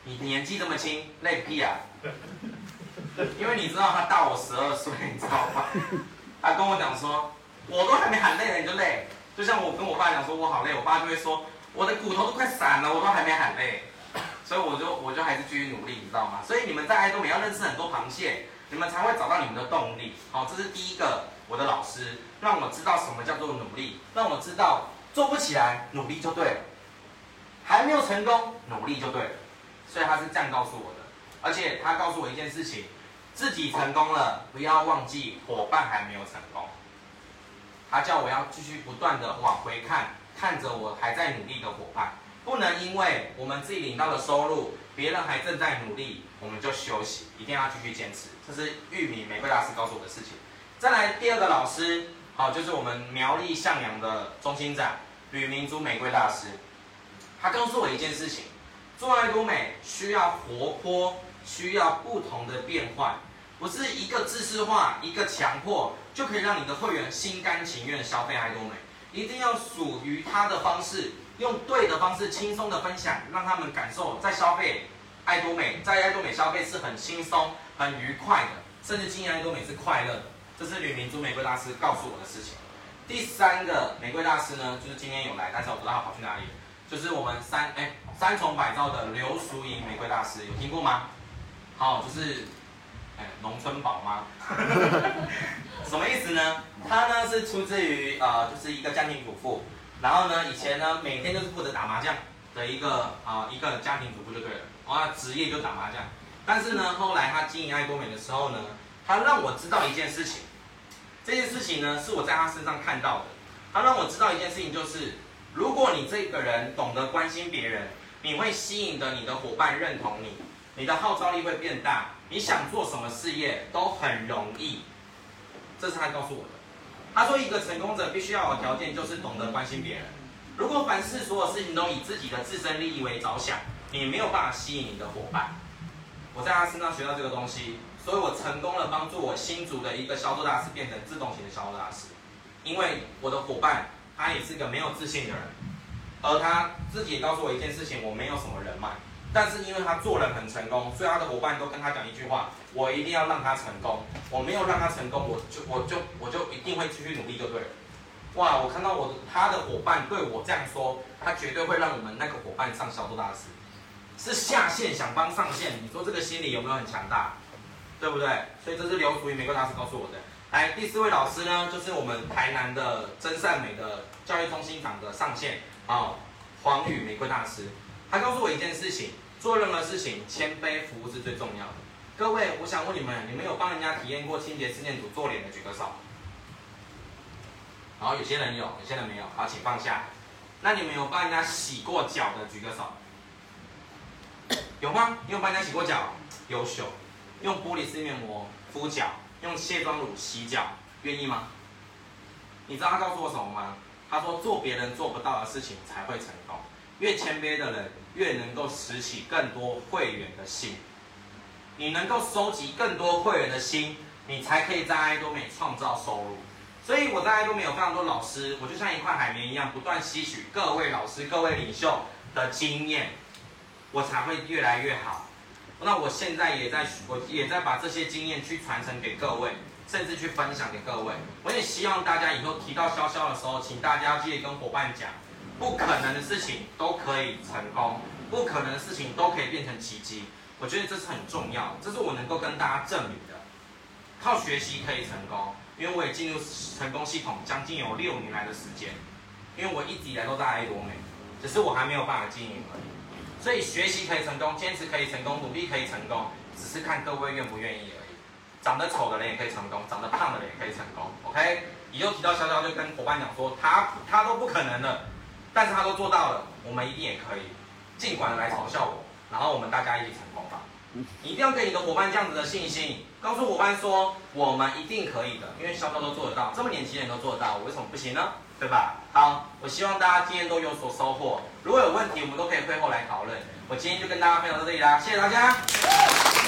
你年纪这么轻，累屁啊！因为你知道他大我十二岁，你知道吗？他跟我讲说，我都还没喊累了，你就累。就像我跟我爸讲说，我好累，我爸就会说，我的骨头都快散了，我都还没喊累。所以我就我就还是继续努力，你知道吗？所以你们在爱多美要认识很多螃蟹。你们才会找到你们的动力。好，这是第一个，我的老师让我知道什么叫做努力，让我知道做不起来，努力就对了，还没有成功，努力就对了。所以他是这样告诉我的，而且他告诉我一件事情，自己成功了，不要忘记伙伴还没有成功。他叫我要继续不断的往回看，看着我还在努力的伙伴，不能因为我们自己领到的收入，别人还正在努力，我们就休息，一定要继续坚持。这是玉米玫瑰大师告诉我的事情。再来第二个老师，好，就是我们苗栗向阳的中心长吕明珠玫瑰大师，他告诉我一件事情：做爱多美需要活泼，需要不同的变换，不是一个知识化，一个强迫。就可以让你的会员心甘情愿消费爱多美，一定要属于他的方式，用对的方式，轻松的分享，让他们感受在消费爱多美，在爱多美消费是很轻松、很愉快的，甚至经营爱多美是快乐的。这是吕明珠玫瑰大师告诉我的事情。第三个玫瑰大师呢，就是今天有来，但是我不知道他跑去哪里，就是我们三哎三重百兆的刘淑莹玫瑰大师，有听过吗？好，就是。哎，农村宝妈，什么意思呢？她呢是出自于呃，就是一个家庭主妇，然后呢，以前呢每天就是负责打麻将的一个啊、一个家庭主妇就对了，啊职业就打麻将。但是呢，后来他经营爱多美的时候呢，他让我知道一件事情，这件事情呢是我在他身上看到的。他让我知道一件事情，就是如果你这个人懂得关心别人，你会吸引的你的伙伴认同你，你的号召力会变大。你想做什么事业都很容易，这是他告诉我的。他说，一个成功者必须要有条件，就是懂得关心别人。如果凡事所有事情都以自己的自身利益为着想，你没有办法吸引你的伙伴。我在他身上学到这个东西，所以我成功了，帮助我新竹的一个销售大师变成自动型的销售大师。因为我的伙伴他也是个没有自信的人，而他自己也告诉我一件事情：我没有什么人脉。但是因为他做人很成功，所以他的伙伴都跟他讲一句话：我一定要让他成功。我没有让他成功，我就我就我就一定会继续努力，就对了。哇！我看到我他的伙伴对我这样说，他绝对会让我们那个伙伴上销售大师，是下线想帮上线。你说这个心理有没有很强大？对不对？所以这是刘淑仪玫瑰大师告诉我的。来，第四位老师呢，就是我们台南的真善美的教育中心长的上线啊，黄宇玫瑰大师，他告诉我一件事情。做任何事情，谦卑服务是最重要的。各位，我想问你们，你们有帮人家体验过清洁试验组做脸的举个手。好，有些人有，有些人没有。好，请放下。那你们有帮人家洗过脚的举个手。有吗？你有帮人家洗过脚？优秀。用玻璃丝面膜敷脚，用卸妆乳洗脚，愿意吗？你知道他告诉我什么吗？他说做别人做不到的事情才会成功。越谦卑的人，越能够拾起更多会员的心。你能够收集更多会员的心，你才可以在爱多美创造收入。所以我在爱多美有非常多老师，我就像一块海绵一样，不断吸取各位老师、各位领袖的经验，我才会越来越好。那我现在也在，我也在把这些经验去传承给各位，甚至去分享给各位。我也希望大家以后提到潇潇的时候，请大家记得跟伙伴讲。不可能的事情都可以成功，不可能的事情都可以变成奇迹。我觉得这是很重要，这是我能够跟大家证明的。靠学习可以成功，因为我也进入成功系统将近有六年来的时间，因为我一直以来都在爱多美，只是我还没有办法经营而已。所以学习可以成功，坚持可以成功，努力可以成功，只是看各位愿不愿意而已。长得丑的人也可以成功，长得胖的人也可以成功。OK，以后提到销销就跟伙伴讲说，他他都不可能的。但是他都做到了，我们一定也可以。尽管来嘲笑我，然后我们大家一起成功吧。你一定要给你的伙伴这样子的信心，告诉伙伴说我们一定可以的，因为销销都做得到，这么年轻人都做得到，我为什么不行呢？对吧？好，我希望大家今天都有所收获。如果有问题，我们都可以会后来讨论。我今天就跟大家分享到这里啦，谢谢大家。